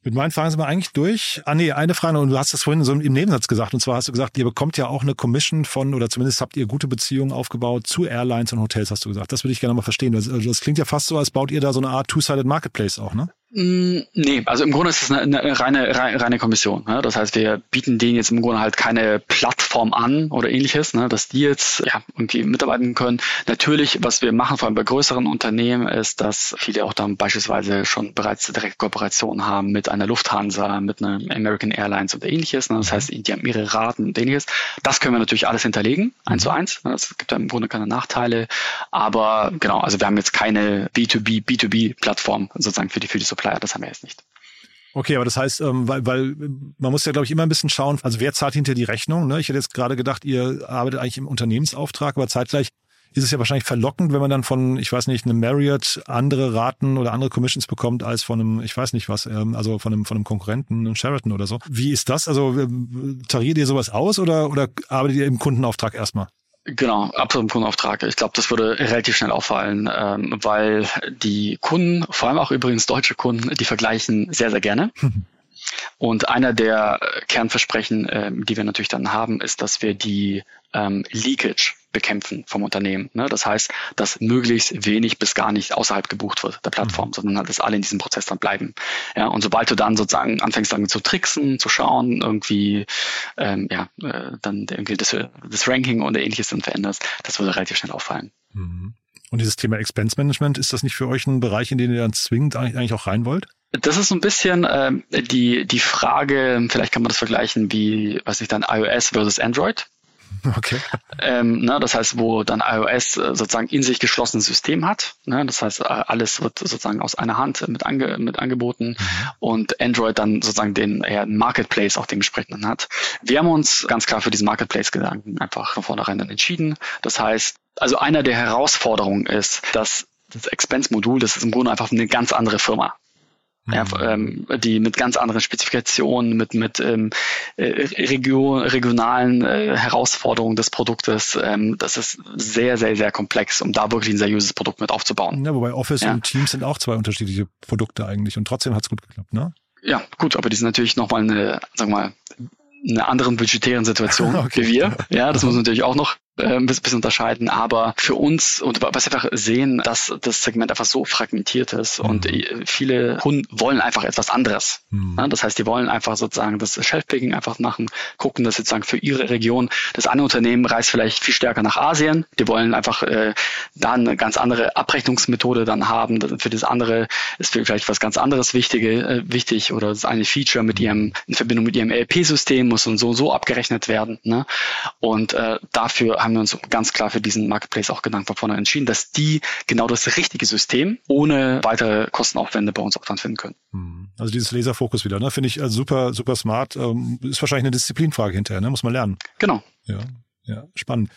Mit meinen Fragen sind wir eigentlich durch. Ah nee, eine Frage, und du hast das vorhin so im Nebensatz gesagt, und zwar hast du gesagt, ihr bekommt ja auch eine Commission von, oder zumindest habt ihr gute Beziehungen aufgebaut zu Airlines und Hotels, hast du gesagt. Das würde ich gerne mal verstehen. Also das klingt ja fast so, als baut ihr da so eine Art Two-Sided Marketplace auch, ne? Mm, nee, also im Grunde ist es eine, eine reine, reine Kommission. Ne? Das heißt, wir bieten denen jetzt im Grunde halt keine Plattform an oder ähnliches, ne? dass die jetzt ja, irgendwie mitarbeiten können. Natürlich, was wir machen, vor allem bei größeren Unternehmen, ist, dass viele auch dann beispielsweise schon bereits direkt Kooperationen haben mit einer Lufthansa, mit einer American Airlines oder ähnliches. Ne? Das heißt, die haben ihre Raten und ähnliches. Das können wir natürlich alles hinterlegen, eins zu eins. Ne? Das gibt ja im Grunde keine Nachteile. Aber genau, also wir haben jetzt keine B2B, B2B-Plattform sozusagen für die, für die Supply Supplier, das haben wir jetzt nicht. Okay, aber das heißt, ähm, weil, weil man muss ja, glaube ich, immer ein bisschen schauen, also wer zahlt hinter die Rechnung? Ne? Ich hätte jetzt gerade gedacht, ihr arbeitet eigentlich im Unternehmensauftrag, aber zeitgleich ist es ja wahrscheinlich verlockend, wenn man dann von, ich weiß nicht, einem Marriott andere Raten oder andere Commissions bekommt als von einem, ich weiß nicht was, ähm, also von einem, von einem Konkurrenten, einem Sheraton oder so. Wie ist das? Also äh, tariert ihr sowas aus oder, oder arbeitet ihr im Kundenauftrag erstmal? Genau, absolut im Kundenauftrag. Ich glaube, das würde relativ schnell auffallen, ähm, weil die Kunden, vor allem auch übrigens deutsche Kunden, die vergleichen sehr, sehr gerne. (laughs) Und einer der Kernversprechen, äh, die wir natürlich dann haben, ist, dass wir die ähm, Leakage bekämpfen vom Unternehmen. Ne? Das heißt, dass möglichst wenig bis gar nicht außerhalb gebucht wird der Plattform, mhm. sondern halt, dass alle in diesem Prozess dann bleiben. Ja, und sobald du dann sozusagen anfängst dann zu tricksen, zu schauen, irgendwie ähm, ja, äh, dann irgendwie das, das Ranking oder ähnliches dann veränderst, das würde relativ schnell auffallen. Mhm. Und dieses Thema Expense Management, ist das nicht für euch ein Bereich, in den ihr dann zwingend eigentlich auch rein wollt? Das ist so ein bisschen ähm, die, die Frage, vielleicht kann man das vergleichen wie, was ich dann, iOS versus Android. (laughs) Okay. Ähm, ne, das heißt, wo dann iOS äh, sozusagen in sich geschlossenes System hat. Ne, das heißt, äh, alles wird sozusagen aus einer Hand mit, ange, mit angeboten mhm. und Android dann sozusagen den eher Marketplace auch dementsprechend hat. Wir haben uns ganz klar für diesen Marketplace-Gedanken einfach von vornherein dann entschieden. Das heißt, also einer der Herausforderungen ist, dass das Expense-Modul, das ist im Grunde einfach eine ganz andere Firma ja, mhm. ähm, die mit ganz anderen Spezifikationen, mit, mit ähm, äh, Region, regionalen äh, Herausforderungen des Produktes. Ähm, das ist sehr, sehr, sehr komplex, um da wirklich ein seriöses Produkt mit aufzubauen. Ja, wobei Office ja. und Teams sind auch zwei unterschiedliche Produkte eigentlich und trotzdem hat es gut geklappt, ne? Ja, gut, aber die sind natürlich nochmal eine, wir mal, eine anderen budgetären Situation (laughs) okay. wie wir. Ja, das (laughs) muss man natürlich auch noch äh, ein bisschen unterscheiden. Aber für uns, und was wir einfach sehen, dass das Segment einfach so fragmentiert ist mhm. und viele Kunden wollen einfach etwas anderes. Mhm. Ja, das heißt, die wollen einfach sozusagen das Shelfpicking einfach machen, gucken, dass sozusagen für ihre Region das eine Unternehmen reist vielleicht viel stärker nach Asien. Die wollen einfach äh, da eine ganz andere Abrechnungsmethode dann haben. Für das andere ist vielleicht was ganz anderes Wichtige, äh, wichtig oder das eine Feature mit ihrem, in Verbindung mit ihrem ERP-System muss und so so abgerechnet werden. Ne? Und äh, dafür haben wir uns ganz klar für diesen Marketplace auch Gedanken von vorne entschieden, dass die genau das richtige System ohne weitere Kostenaufwände bei uns auch dann finden können. Hm. Also dieses Laserfokus wieder, ne? finde ich also super, super smart. Ähm, ist wahrscheinlich eine Disziplinfrage hinterher, ne? muss man lernen. Genau. Ja, ja, spannend.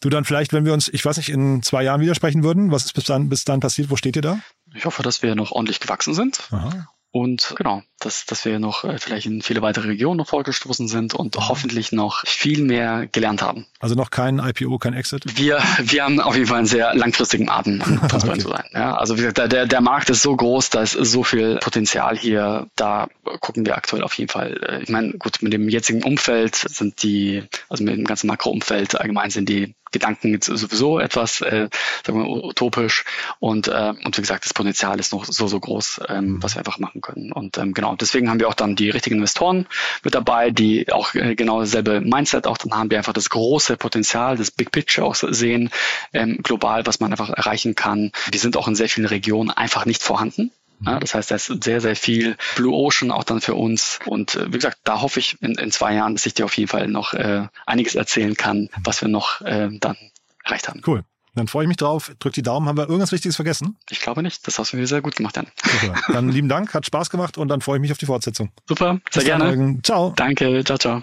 Du dann vielleicht, wenn wir uns, ich weiß nicht, in zwei Jahren widersprechen würden, was ist bis dann, bis dann passiert? Wo steht ihr da? Ich hoffe, dass wir noch ordentlich gewachsen sind. Aha. Und genau, dass, dass wir noch äh, vielleicht in viele weitere Regionen noch vorgestoßen sind und mhm. hoffentlich noch viel mehr gelernt haben. Also noch kein IPO, kein Exit? Wir, wir haben auf jeden Fall einen sehr langfristigen Atem, (laughs) transparent okay. zu sein. Ja, also wie gesagt, der, der Markt ist so groß, da ist so viel Potenzial hier. Da gucken wir aktuell auf jeden Fall. Äh, ich meine, gut, mit dem jetzigen Umfeld sind die, also mit dem ganzen Makroumfeld allgemein sind die Gedanken jetzt sowieso etwas, äh, sagen wir, utopisch. Und, äh, und wie gesagt, das Potenzial ist noch so, so groß, ähm, was wir einfach machen können. Und ähm, genau, deswegen haben wir auch dann die richtigen Investoren mit dabei, die auch äh, genau dasselbe Mindset auch dann haben, die einfach das große Potenzial, das Big Picture auch sehen, ähm, global, was man einfach erreichen kann. Die sind auch in sehr vielen Regionen einfach nicht vorhanden. Ja, das heißt, da ist sehr, sehr viel Blue Ocean auch dann für uns. Und äh, wie gesagt, da hoffe ich in, in zwei Jahren, dass ich dir auf jeden Fall noch äh, einiges erzählen kann, was wir noch äh, dann erreicht haben. Cool. Dann freue ich mich drauf. Drück die Daumen. Haben wir irgendwas Wichtiges vergessen? Ich glaube nicht. Das hast du mir sehr gut gemacht, Jan. Super. Dann lieben Dank. Hat Spaß gemacht und dann freue ich mich auf die Fortsetzung. Super. Sehr Bis gerne. Dann, ciao. Danke. Ciao, ciao.